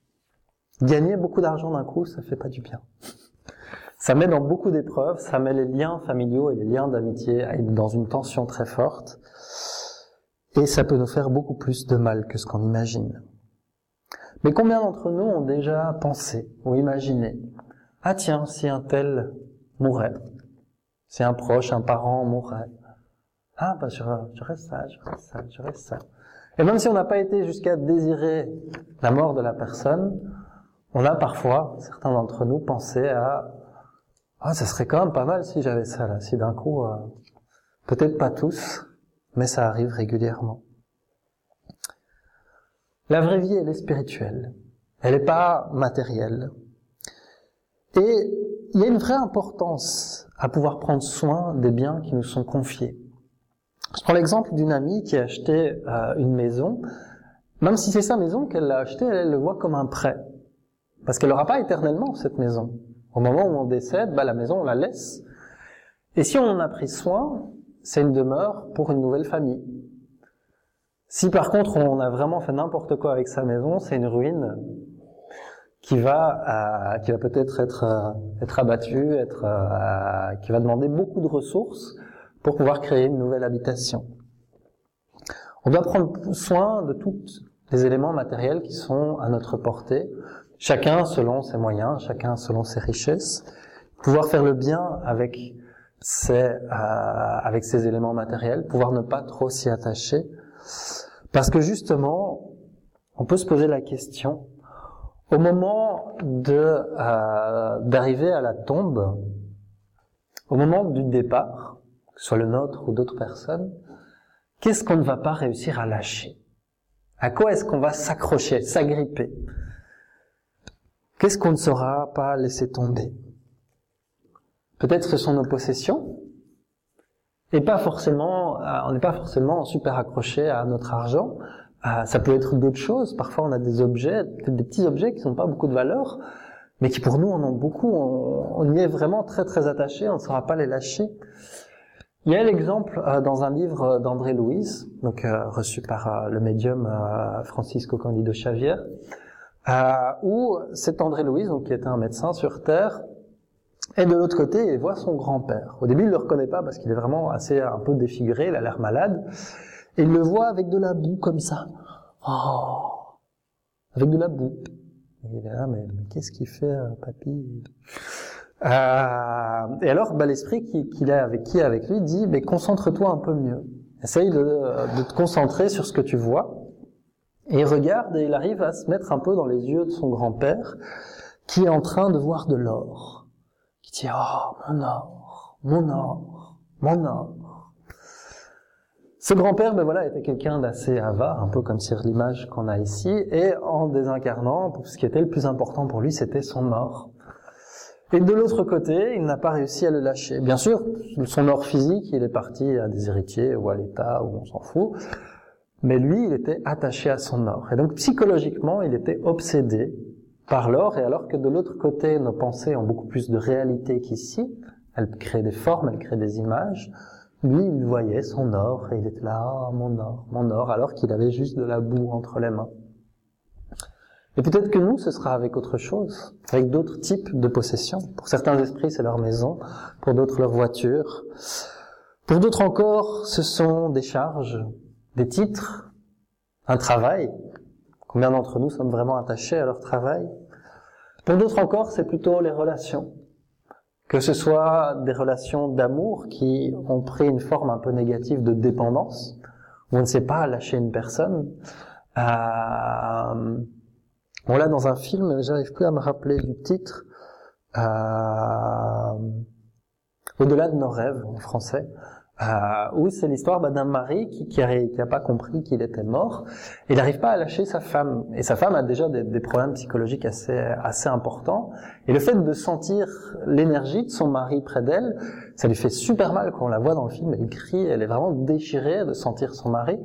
Gagner beaucoup d'argent d'un coup, ça fait pas du bien. Ça met dans beaucoup d'épreuves, ça met les liens familiaux et les liens d'amitié dans une tension très forte. Et ça peut nous faire beaucoup plus de mal que ce qu'on imagine. Mais combien d'entre nous ont déjà pensé ou imaginé ah tiens, si un tel mourait, si un proche, un parent mourait, ah bah je, je reste ça, je reste ça, je reste ça. Et même si on n'a pas été jusqu'à désirer la mort de la personne, on a parfois, certains d'entre nous, pensé à Ah, ça serait quand même pas mal si j'avais ça là, si d'un coup, euh, peut-être pas tous, mais ça arrive régulièrement. La vraie vie, elle est spirituelle. Elle n'est pas matérielle. Et il y a une vraie importance à pouvoir prendre soin des biens qui nous sont confiés. Je prends l'exemple d'une amie qui a acheté euh, une maison. Même si c'est sa maison qu'elle l'a achetée, elle, le voit comme un prêt. Parce qu'elle n'aura pas éternellement cette maison. Au moment où on décède, bah, la maison, on la laisse. Et si on en a pris soin, c'est une demeure pour une nouvelle famille. Si par contre on a vraiment fait n'importe quoi avec sa maison, c'est une ruine qui va euh, qui va peut-être être euh, être abattue, être euh, qui va demander beaucoup de ressources pour pouvoir créer une nouvelle habitation. On doit prendre soin de tous les éléments matériels qui sont à notre portée, chacun selon ses moyens, chacun selon ses richesses, pouvoir faire le bien avec ces avec ces éléments matériels, pouvoir ne pas trop s'y attacher. Parce que justement, on peut se poser la question, au moment euh, d'arriver à la tombe, au moment du départ, que ce soit le nôtre ou d'autres personnes, qu'est-ce qu'on ne va pas réussir à lâcher? À quoi est-ce qu'on va s'accrocher, s'agripper? Qu'est-ce qu'on ne saura pas laisser tomber? Peut-être ce sont nos possessions, et pas forcément, euh, on n'est pas forcément super accroché à notre argent. Euh, ça peut être d'autres choses. Parfois, on a des objets, des petits objets qui n'ont pas beaucoup de valeur, mais qui pour nous en ont beaucoup. On, y est vraiment très très attaché. On ne saura pas les lâcher. Il y a l'exemple euh, dans un livre d'André Louise, donc reçu par le médium Francisco Candido Xavier, où cet André Louise, qui était un médecin sur Terre, et de l'autre côté, il voit son grand-père. Au début, il le reconnaît pas parce qu'il est vraiment assez un peu défiguré, il a l'air malade. Et il le voit avec de la boue comme ça. Oh, avec de la boue. il est là, mais, qu'est-ce qu'il fait, euh, papy? Euh, Et alors, bah, l'esprit qu'il a avec qui avec lui dit, mais concentre-toi un peu mieux. Essaye de, de te concentrer sur ce que tu vois. Et il regarde et il arrive à se mettre un peu dans les yeux de son grand-père, qui est en train de voir de l'or qui dit Oh, mon or, mon or, mon or. Ce grand-père, ben voilà, était quelqu'un d'assez avare, un peu comme sur l'image qu'on a ici, et en désincarnant, ce qui était le plus important pour lui, c'était son or. Et de l'autre côté, il n'a pas réussi à le lâcher. Bien sûr, son or physique, il est parti à des héritiers ou à l'État, ou on s'en fout. Mais lui, il était attaché à son or. Et donc, psychologiquement, il était obsédé par l'or, et alors que de l'autre côté, nos pensées ont beaucoup plus de réalité qu'ici, elles créent des formes, elles créent des images, lui, il voyait son or, et il était là, ah, mon or, mon or, alors qu'il avait juste de la boue entre les mains. Et peut-être que nous, ce sera avec autre chose, avec d'autres types de possessions. Pour certains esprits, c'est leur maison, pour d'autres, leur voiture. Pour d'autres encore, ce sont des charges, des titres, un travail, Combien d'entre nous sommes vraiment attachés à leur travail? Pour d'autres encore, c'est plutôt les relations. Que ce soit des relations d'amour qui ont pris une forme un peu négative de dépendance, où on ne sait pas lâcher une personne. Euh, on l'a dans un film, j'arrive plus à me rappeler du titre. Euh, Au-delà de nos rêves en français euh, c'est l'histoire bah, d'un mari qui qui a, pas compris qu'il était mort. Il n'arrive pas à lâcher sa femme, et sa femme a déjà des, des, problèmes psychologiques assez assez importants. Et le fait de sentir l'énergie de son mari près d'elle, ça lui fait super mal quand on la voit dans le film. Elle crie, elle est vraiment déchirée de sentir son mari.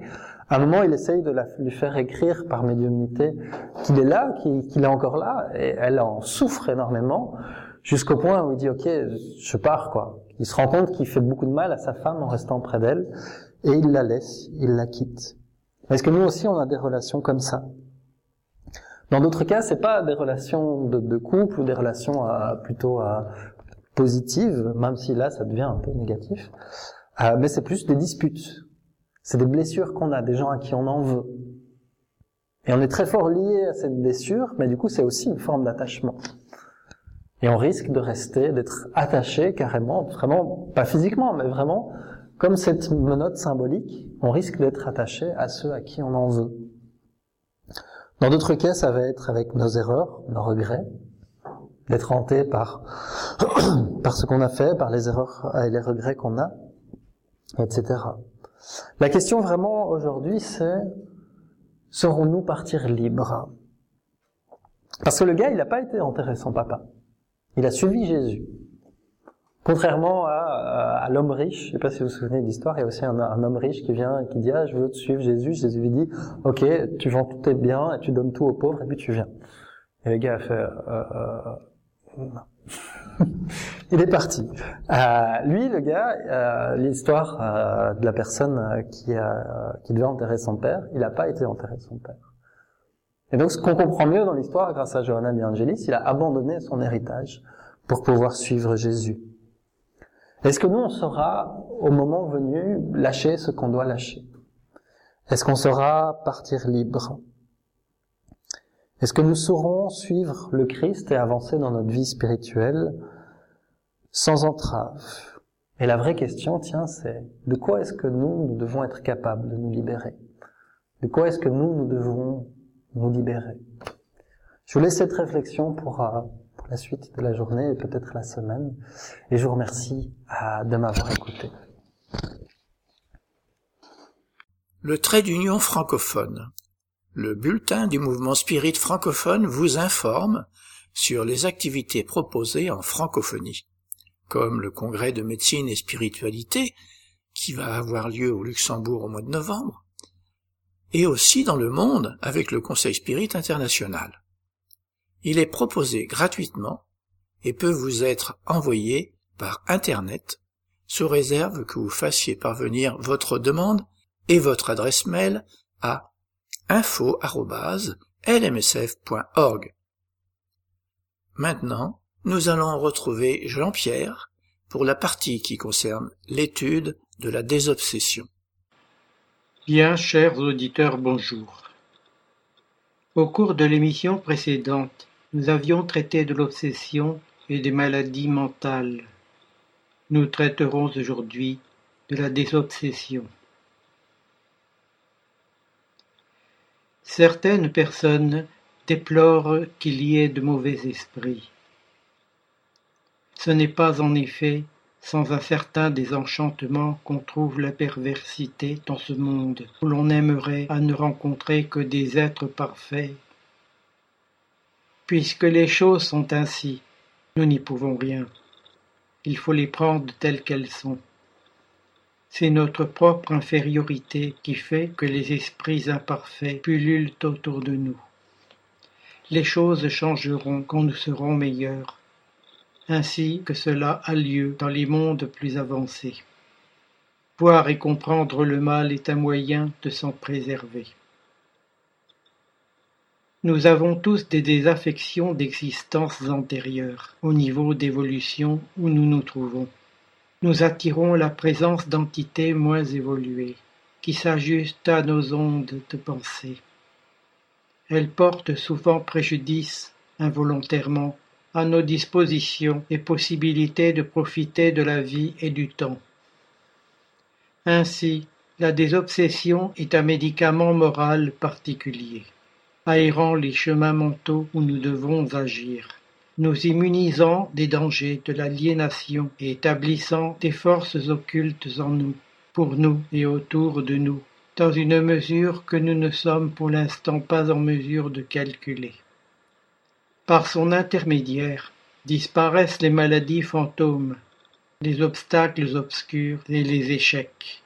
À un moment, il essaye de la, lui faire écrire par médiumnité qu'il est là, qu'il est encore là, et elle en souffre énormément, jusqu'au point où il dit, ok, je pars, quoi. Il se rend compte qu'il fait beaucoup de mal à sa femme en restant près d'elle, et il la laisse, il la quitte. Est-ce que nous aussi on a des relations comme ça? Dans d'autres cas, c'est pas des relations de, couple ou des relations plutôt positives, même si là ça devient un peu négatif, euh, mais c'est plus des disputes. C'est des blessures qu'on a, des gens à qui on en veut. Et on est très fort lié à cette blessure, mais du coup c'est aussi une forme d'attachement. Et on risque de rester, d'être attaché carrément, vraiment, pas physiquement, mais vraiment, comme cette menotte symbolique, on risque d'être attaché à ceux à qui on en veut. Dans d'autres cas, ça va être avec nos erreurs, nos regrets, d'être hanté par, par ce qu'on a fait, par les erreurs et les regrets qu'on a, etc. La question vraiment aujourd'hui, c'est saurons-nous partir libres? Parce que le gars, il n'a pas été enterré son papa. Il a suivi Jésus. Contrairement à, l'homme riche, je sais pas si vous vous souvenez de l'histoire, il y a aussi un, homme riche qui vient et qui dit ah je veux te suivre Jésus. Jésus lui dit ok tu vends tous tes biens et tu donnes tout aux pauvres et puis tu viens. Et le gars a fait euh, euh, il est parti. Euh, lui le gars, l'histoire de la personne qui a, qui devait enterrer son père, il n'a pas été enterré son père. Et donc ce qu'on comprend mieux dans l'histoire grâce à Johanna de Angelis, il a abandonné son héritage pour pouvoir suivre Jésus. Est-ce que nous, on saura, au moment venu, lâcher ce qu'on doit lâcher? Est-ce qu'on saura partir libre? Est-ce que nous saurons suivre le Christ et avancer dans notre vie spirituelle sans entrave? Et la vraie question, tiens, c'est de quoi est-ce que nous, nous devons être capables de nous libérer? De quoi est-ce que nous, nous devons nous libérer Je vous laisse cette réflexion pour euh, la suite de la journée et peut-être la semaine. Et je vous remercie euh, de m'avoir écouté. Le trait d'union francophone. Le bulletin du mouvement spirit francophone vous informe sur les activités proposées en francophonie, comme le congrès de médecine et spiritualité qui va avoir lieu au Luxembourg au mois de novembre, et aussi dans le monde avec le Conseil Spirit International. Il est proposé gratuitement et peut vous être envoyé par Internet sous réserve que vous fassiez parvenir votre demande et votre adresse mail à info.lmsf.org. Maintenant, nous allons retrouver Jean-Pierre pour la partie qui concerne l'étude de la désobsession. Bien, chers auditeurs, bonjour. Au cours de l'émission précédente, nous avions traité de l'obsession et des maladies mentales. Nous traiterons aujourd'hui de la désobsession. Certaines personnes déplorent qu'il y ait de mauvais esprits. Ce n'est pas en effet sans un certain désenchantement qu'on trouve la perversité dans ce monde où l'on aimerait à ne rencontrer que des êtres parfaits Puisque les choses sont ainsi, nous n'y pouvons rien. Il faut les prendre telles qu'elles sont. C'est notre propre infériorité qui fait que les esprits imparfaits pullulent autour de nous. Les choses changeront quand nous serons meilleurs, ainsi que cela a lieu dans les mondes plus avancés. Voir et comprendre le mal est un moyen de s'en préserver. Nous avons tous des désaffections d'existences antérieures, au niveau d'évolution où nous nous trouvons. Nous attirons la présence d'entités moins évoluées, qui s'ajustent à nos ondes de pensée. Elles portent souvent préjudice, involontairement, à nos dispositions et possibilités de profiter de la vie et du temps. Ainsi, la désobsession est un médicament moral particulier aérant les chemins mentaux où nous devons agir, nous immunisant des dangers de l'aliénation et établissant des forces occultes en nous, pour nous et autour de nous, dans une mesure que nous ne sommes pour l'instant pas en mesure de calculer. Par son intermédiaire, disparaissent les maladies fantômes, les obstacles obscurs et les échecs.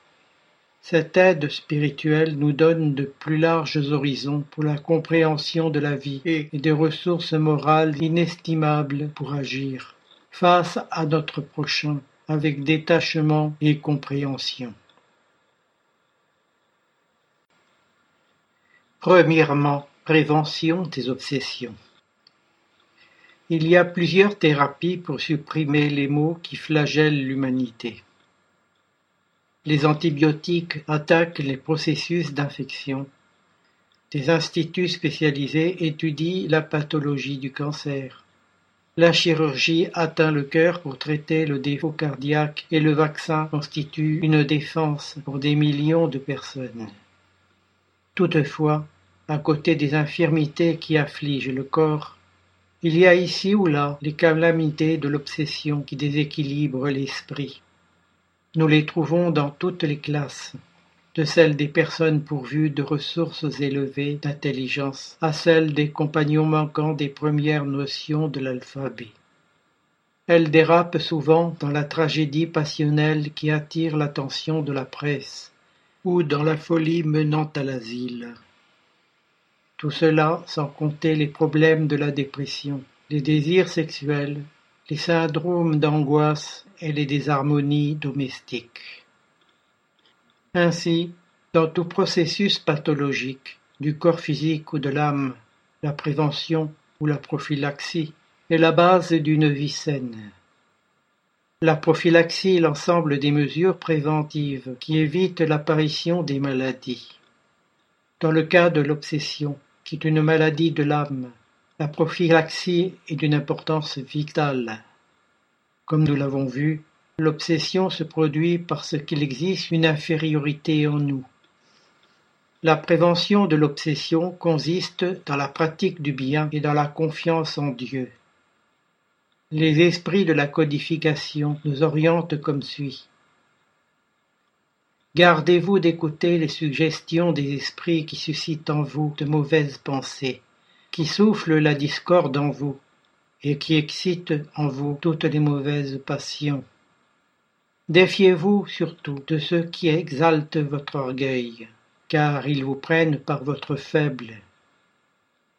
Cette aide spirituelle nous donne de plus larges horizons pour la compréhension de la vie et des ressources morales inestimables pour agir face à notre prochain avec détachement et compréhension. Premièrement, prévention des obsessions. Il y a plusieurs thérapies pour supprimer les maux qui flagellent l'humanité. Les antibiotiques attaquent les processus d'infection. Des instituts spécialisés étudient la pathologie du cancer. La chirurgie atteint le cœur pour traiter le défaut cardiaque et le vaccin constitue une défense pour des millions de personnes. Toutefois, à côté des infirmités qui affligent le corps, Il y a ici ou là les calamités de l'obsession qui déséquilibrent l'esprit. Nous les trouvons dans toutes les classes, de celles des personnes pourvues de ressources élevées d'intelligence à celles des compagnons manquant des premières notions de l'alphabet. Elles dérapent souvent dans la tragédie passionnelle qui attire l'attention de la presse, ou dans la folie menant à l'asile. Tout cela sans compter les problèmes de la dépression, les désirs sexuels, les syndromes d'angoisse et les désharmonies domestiques. Ainsi, dans tout processus pathologique, du corps physique ou de l'âme, la prévention ou la prophylaxie est la base d'une vie saine. La prophylaxie est l'ensemble des mesures préventives qui évitent l'apparition des maladies. Dans le cas de l'obsession, qui est une maladie de l'âme, la prophylaxie est d'une importance vitale. Comme nous l'avons vu, l'obsession se produit parce qu'il existe une infériorité en nous. La prévention de l'obsession consiste dans la pratique du bien et dans la confiance en Dieu. Les esprits de la codification nous orientent comme suit. Gardez-vous d'écouter les suggestions des esprits qui suscitent en vous de mauvaises pensées, qui soufflent la discorde en vous et qui excitent en vous toutes les mauvaises passions. Défiez-vous surtout de ceux qui exaltent votre orgueil, car ils vous prennent par votre faible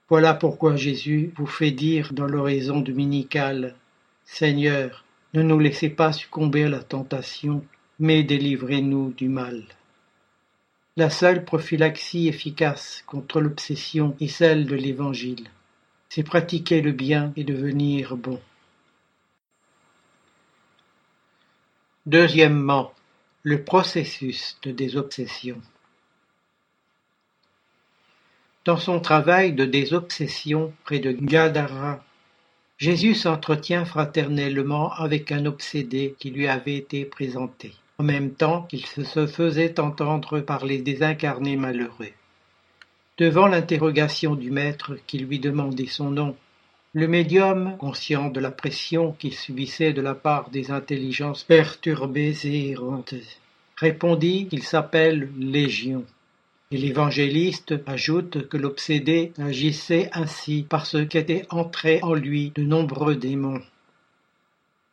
voilà pourquoi Jésus vous fait dire dans l'oraison dominicale Seigneur, ne nous laissez pas succomber à la tentation, mais délivrez-nous du mal. La seule prophylaxie efficace contre l'obsession est celle de l'Évangile. C'est pratiquer le bien et devenir bon. Deuxièmement, le processus de désobsession. Dans son travail de désobsession près de Gadara, Jésus s'entretient fraternellement avec un obsédé qui lui avait été présenté, en même temps qu'il se faisait entendre par les désincarnés malheureux. Devant l'interrogation du maître qui lui demandait son nom, le médium, conscient de la pression qu'il subissait de la part des intelligences perturbées et errantes, répondit qu'il s'appelle Légion. Et l'évangéliste ajoute que l'obsédé agissait ainsi parce qu'étaient entrés en lui de nombreux démons.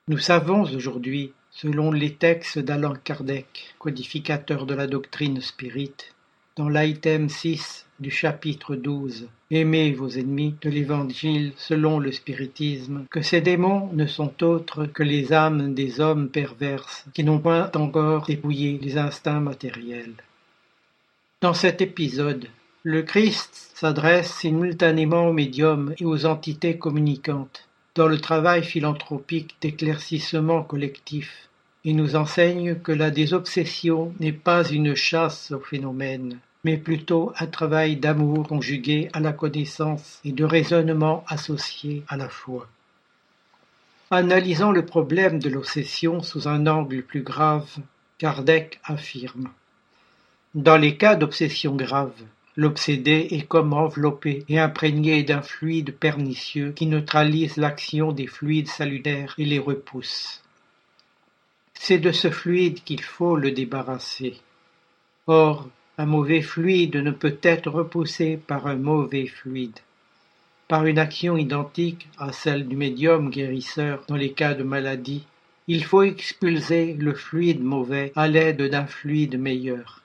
Nous savons aujourd'hui, selon les textes d'Alain Kardec, codificateur de la doctrine spirite, dans l'item 6 du chapitre 12, Aimez vos ennemis de l'Évangile selon le spiritisme, que ces démons ne sont autres que les âmes des hommes perverses qui n'ont point encore dépouillé les instincts matériels. Dans cet épisode, le Christ s'adresse simultanément aux médiums et aux entités communicantes, dans le travail philanthropique d'éclaircissement collectif, et nous enseigne que la désobsession n'est pas une chasse au phénomène, mais plutôt un travail d'amour conjugué à la connaissance et de raisonnement associé à la foi. Analysant le problème de l'obsession sous un angle plus grave, Kardec affirme dans les cas d'obsession grave, l'obsédé est comme enveloppé et imprégné d'un fluide pernicieux qui neutralise l'action des fluides salutaires et les repousse. C'est de ce fluide qu'il faut le débarrasser. Or, un mauvais fluide ne peut être repoussé par un mauvais fluide. Par une action identique à celle du médium guérisseur dans les cas de maladie, il faut expulser le fluide mauvais à l'aide d'un fluide meilleur.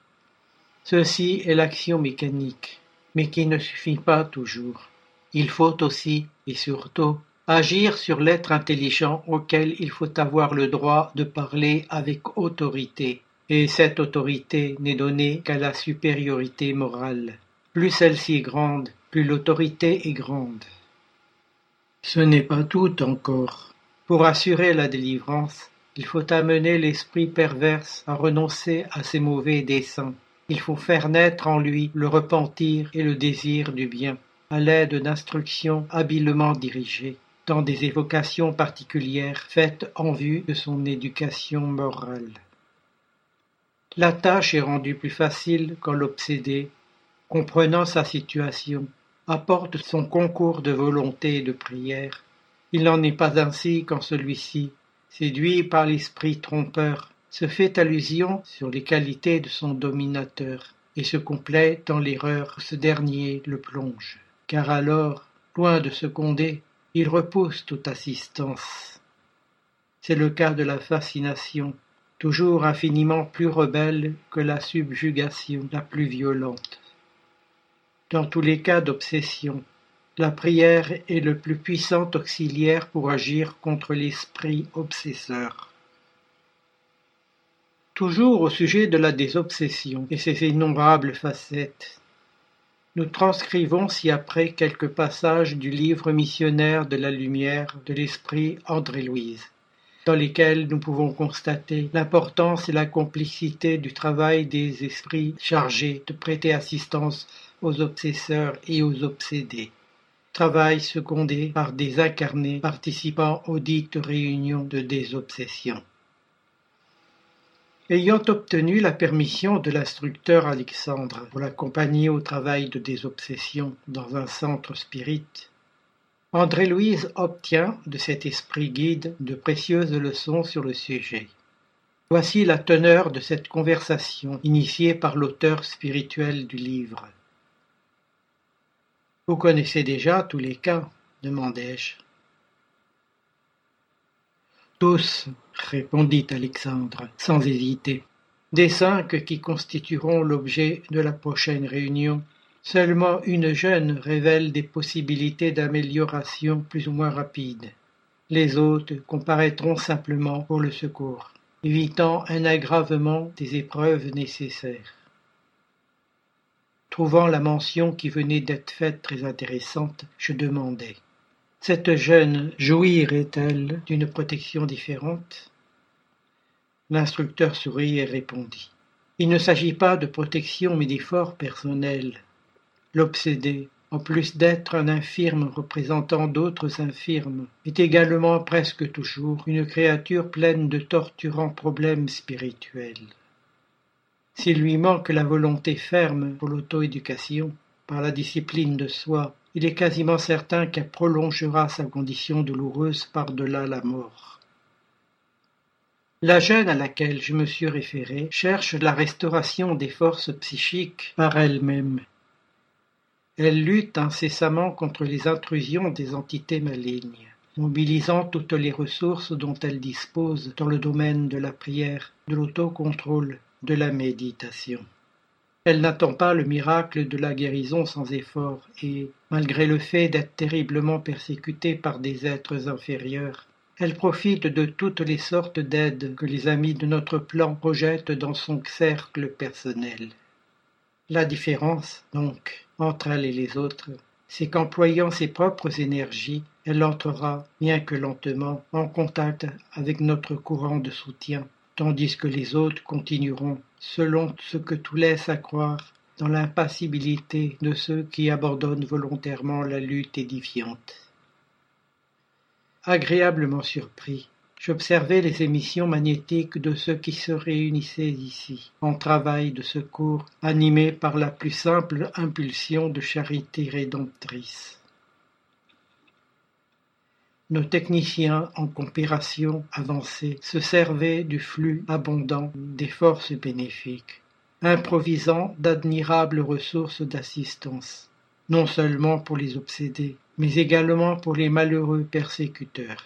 Ceci est l'action mécanique, mais qui ne suffit pas toujours. Il faut aussi, et surtout, agir sur l'être intelligent auquel il faut avoir le droit de parler avec autorité, et cette autorité n'est donnée qu'à la supériorité morale. Plus celle-ci est grande, plus l'autorité est grande. Ce n'est pas tout encore. Pour assurer la délivrance, il faut amener l'esprit perverse à renoncer à ses mauvais desseins il faut faire naître en lui le repentir et le désir du bien, à l'aide d'instructions habilement dirigées, dans des évocations particulières faites en vue de son éducation morale. La tâche est rendue plus facile quand l'obsédé, comprenant sa situation, apporte son concours de volonté et de prière. Il n'en est pas ainsi quand celui-ci, séduit par l'esprit trompeur, se fait allusion sur les qualités de son dominateur et se complaît dans l'erreur où ce dernier le plonge. Car alors, loin de seconder, il repousse toute assistance. C'est le cas de la fascination, toujours infiniment plus rebelle que la subjugation la plus violente. Dans tous les cas d'obsession, la prière est le plus puissant auxiliaire pour agir contre l'esprit obsesseur. Toujours au sujet de la désobsession et ses innombrables facettes, nous transcrivons ci-après quelques passages du livre missionnaire de la lumière de l'esprit André-Louise, dans lesquels nous pouvons constater l'importance et la complicité du travail des esprits chargés de prêter assistance aux obsesseurs et aux obsédés travail secondé par des incarnés participant aux dites réunions de désobsession. Ayant obtenu la permission de l'instructeur Alexandre pour l'accompagner au travail de désobsession dans un centre spirit, André-Louise obtient de cet esprit guide de précieuses leçons sur le sujet. Voici la teneur de cette conversation initiée par l'auteur spirituel du livre. Vous connaissez déjà tous les cas? demandai-je. Tous, répondit Alexandre, sans hésiter. Des cinq qui constitueront l'objet de la prochaine réunion, seulement une jeune révèle des possibilités d'amélioration plus ou moins rapides. Les autres comparaîtront simplement pour le secours, évitant un aggravement des épreuves nécessaires. Trouvant la mention qui venait d'être faite très intéressante, je demandai Cette jeune jouirait-elle d'une protection différente? L'instructeur sourit et répondit Il ne s'agit pas de protection mais d'effort personnel. L'obsédé, en plus d'être un infirme représentant d'autres infirmes, est également presque toujours une créature pleine de torturants problèmes spirituels. S'il lui manque la volonté ferme pour l'auto-éducation, par la discipline de soi, il est quasiment certain qu'elle prolongera sa condition douloureuse par-delà la mort. La jeune à laquelle je me suis référé cherche la restauration des forces psychiques par elle-même. Elle lutte incessamment contre les intrusions des entités malignes, mobilisant toutes les ressources dont elle dispose dans le domaine de la prière, de l'autocontrôle, de la méditation. Elle n'attend pas le miracle de la guérison sans effort et, malgré le fait d'être terriblement persécutée par des êtres inférieurs, elle profite de toutes les sortes d'aides que les amis de notre plan projettent dans son cercle personnel. La différence, donc, entre elle et les autres, c'est qu'employant ses propres énergies, elle entrera, bien que lentement, en contact avec notre courant de soutien tandis que les autres continueront, selon ce que tout laisse à croire, dans l'impassibilité de ceux qui abandonnent volontairement la lutte édifiante. Agréablement surpris, j'observais les émissions magnétiques de ceux qui se réunissaient ici, en travail de secours, animés par la plus simple impulsion de charité rédemptrice. Nos techniciens en coopération avancée se servaient du flux abondant des forces bénéfiques, improvisant d'admirables ressources d'assistance, non seulement pour les obsédés, mais également pour les malheureux persécuteurs.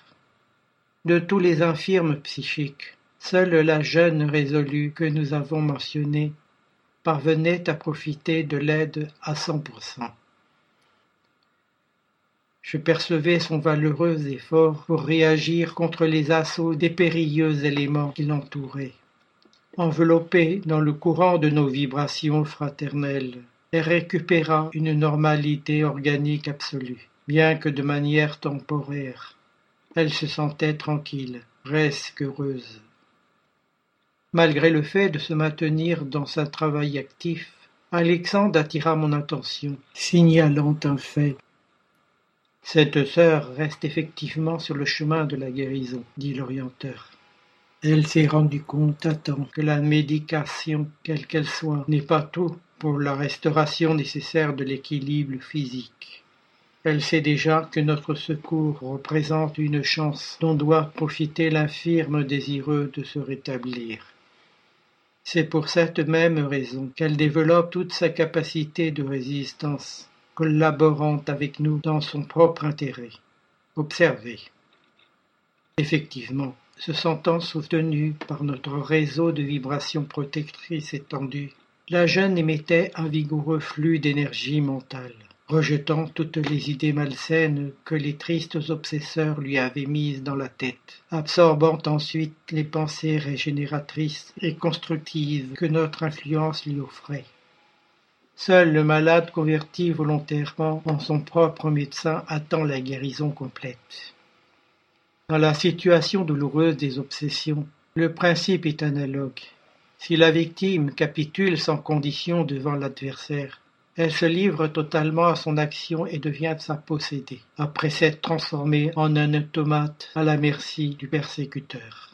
De tous les infirmes psychiques, seule la jeune résolue que nous avons mentionnée parvenait à profiter de l'aide à cent pour cent. Je percevais son valeureux effort pour réagir contre les assauts des périlleux éléments qui l'entouraient. Enveloppée dans le courant de nos vibrations fraternelles, elle récupéra une normalité organique absolue, bien que de manière temporaire. Elle se sentait tranquille, presque heureuse. Malgré le fait de se maintenir dans un travail actif, Alexandre attira mon attention, signalant un fait cette sœur reste effectivement sur le chemin de la guérison, dit l'orienteur. Elle s'est rendue compte à temps que la médication, quelle qu'elle soit, n'est pas tout pour la restauration nécessaire de l'équilibre physique. Elle sait déjà que notre secours représente une chance dont doit profiter l'infirme désireux de se rétablir. C'est pour cette même raison qu'elle développe toute sa capacité de résistance, collaborant avec nous dans son propre intérêt. Observez. Effectivement, se sentant soutenue par notre réseau de vibrations protectrices étendues, la jeune émettait un vigoureux flux d'énergie mentale, rejetant toutes les idées malsaines que les tristes obsesseurs lui avaient mises dans la tête, absorbant ensuite les pensées régénératrices et constructives que notre influence lui offrait. Seul le malade converti volontairement en son propre médecin attend la guérison complète. Dans la situation douloureuse des obsessions, le principe est analogue. Si la victime capitule sans condition devant l'adversaire, elle se livre totalement à son action et devient sa possédée, après s'être transformée en un automate à la merci du persécuteur.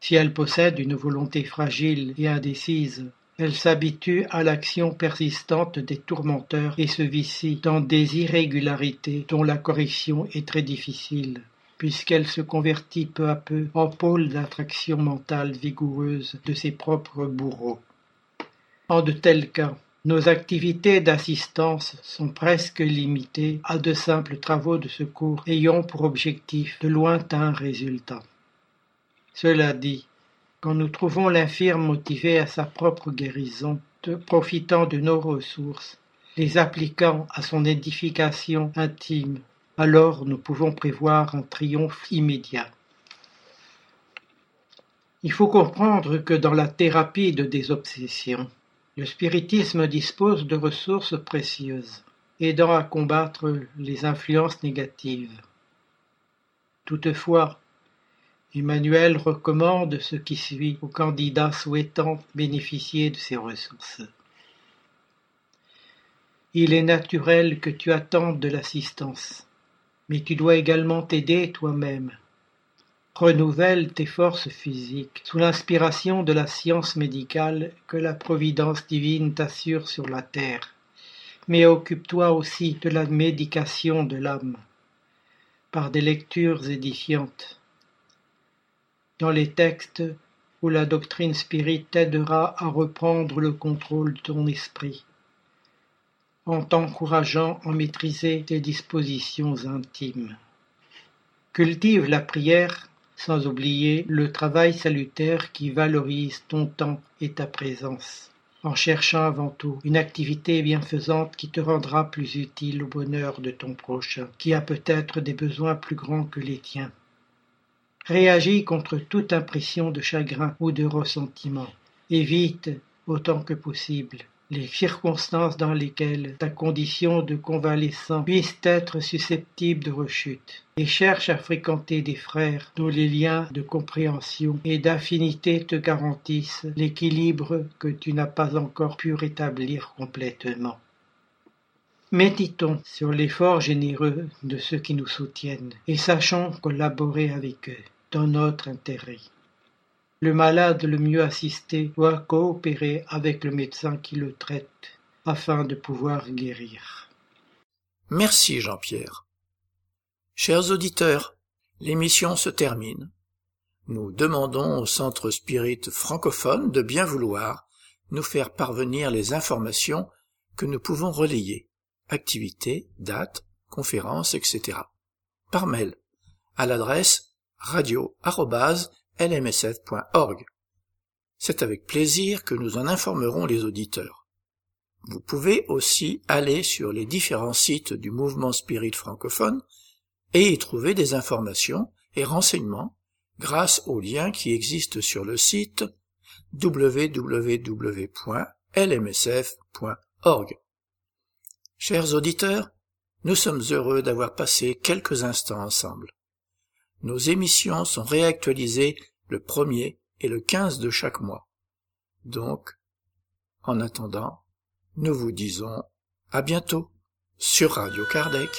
Si elle possède une volonté fragile et indécise, elle s'habitue à l'action persistante des tourmenteurs et se vicie dans des irrégularités dont la correction est très difficile puisqu'elle se convertit peu à peu en pôle d'attraction mentale vigoureuse de ses propres bourreaux. En de tels cas, nos activités d'assistance sont presque limitées à de simples travaux de secours ayant pour objectif de lointains résultats. Cela dit, quand nous trouvons l'infirme motivé à sa propre guérison, profitant de nos ressources, les appliquant à son édification intime alors nous pouvons prévoir un triomphe immédiat. Il faut comprendre que dans la thérapie de désobsession, le spiritisme dispose de ressources précieuses, aidant à combattre les influences négatives. Toutefois, Emmanuel recommande ce qui suit aux candidats souhaitant bénéficier de ces ressources. Il est naturel que tu attendes de l'assistance mais tu dois également t'aider toi-même. Renouvelle tes forces physiques sous l'inspiration de la science médicale que la providence divine t'assure sur la terre. Mais occupe-toi aussi de la médication de l'âme par des lectures édifiantes. Dans les textes où la doctrine spirit t'aidera à reprendre le contrôle de ton esprit en t'encourageant à maîtriser tes dispositions intimes. Cultive la prière sans oublier le travail salutaire qui valorise ton temps et ta présence, en cherchant avant tout une activité bienfaisante qui te rendra plus utile au bonheur de ton prochain, qui a peut-être des besoins plus grands que les tiens. Réagis contre toute impression de chagrin ou de ressentiment. Évite, autant que possible, les circonstances dans lesquelles ta condition de convalescent puisse être susceptible de rechute, et cherche à fréquenter des frères dont les liens de compréhension et d'affinité te garantissent l'équilibre que tu n'as pas encore pu rétablir complètement. Méditons sur l'effort généreux de ceux qui nous soutiennent et sachons collaborer avec eux dans notre intérêt. Le malade le mieux assisté doit coopérer avec le médecin qui le traite afin de pouvoir guérir. Merci Jean-Pierre. Chers auditeurs, l'émission se termine. Nous demandons au Centre Spirit francophone de bien vouloir nous faire parvenir les informations que nous pouvons relayer, activités, dates, conférences, etc. par mail à l'adresse radio lmsf.org. C'est avec plaisir que nous en informerons les auditeurs. Vous pouvez aussi aller sur les différents sites du mouvement spirit francophone et y trouver des informations et renseignements grâce aux liens qui existent sur le site www.lmsf.org. Chers auditeurs, nous sommes heureux d'avoir passé quelques instants ensemble. Nos émissions sont réactualisées le premier et le quinze de chaque mois. Donc, en attendant, nous vous disons à bientôt sur Radio Kardec.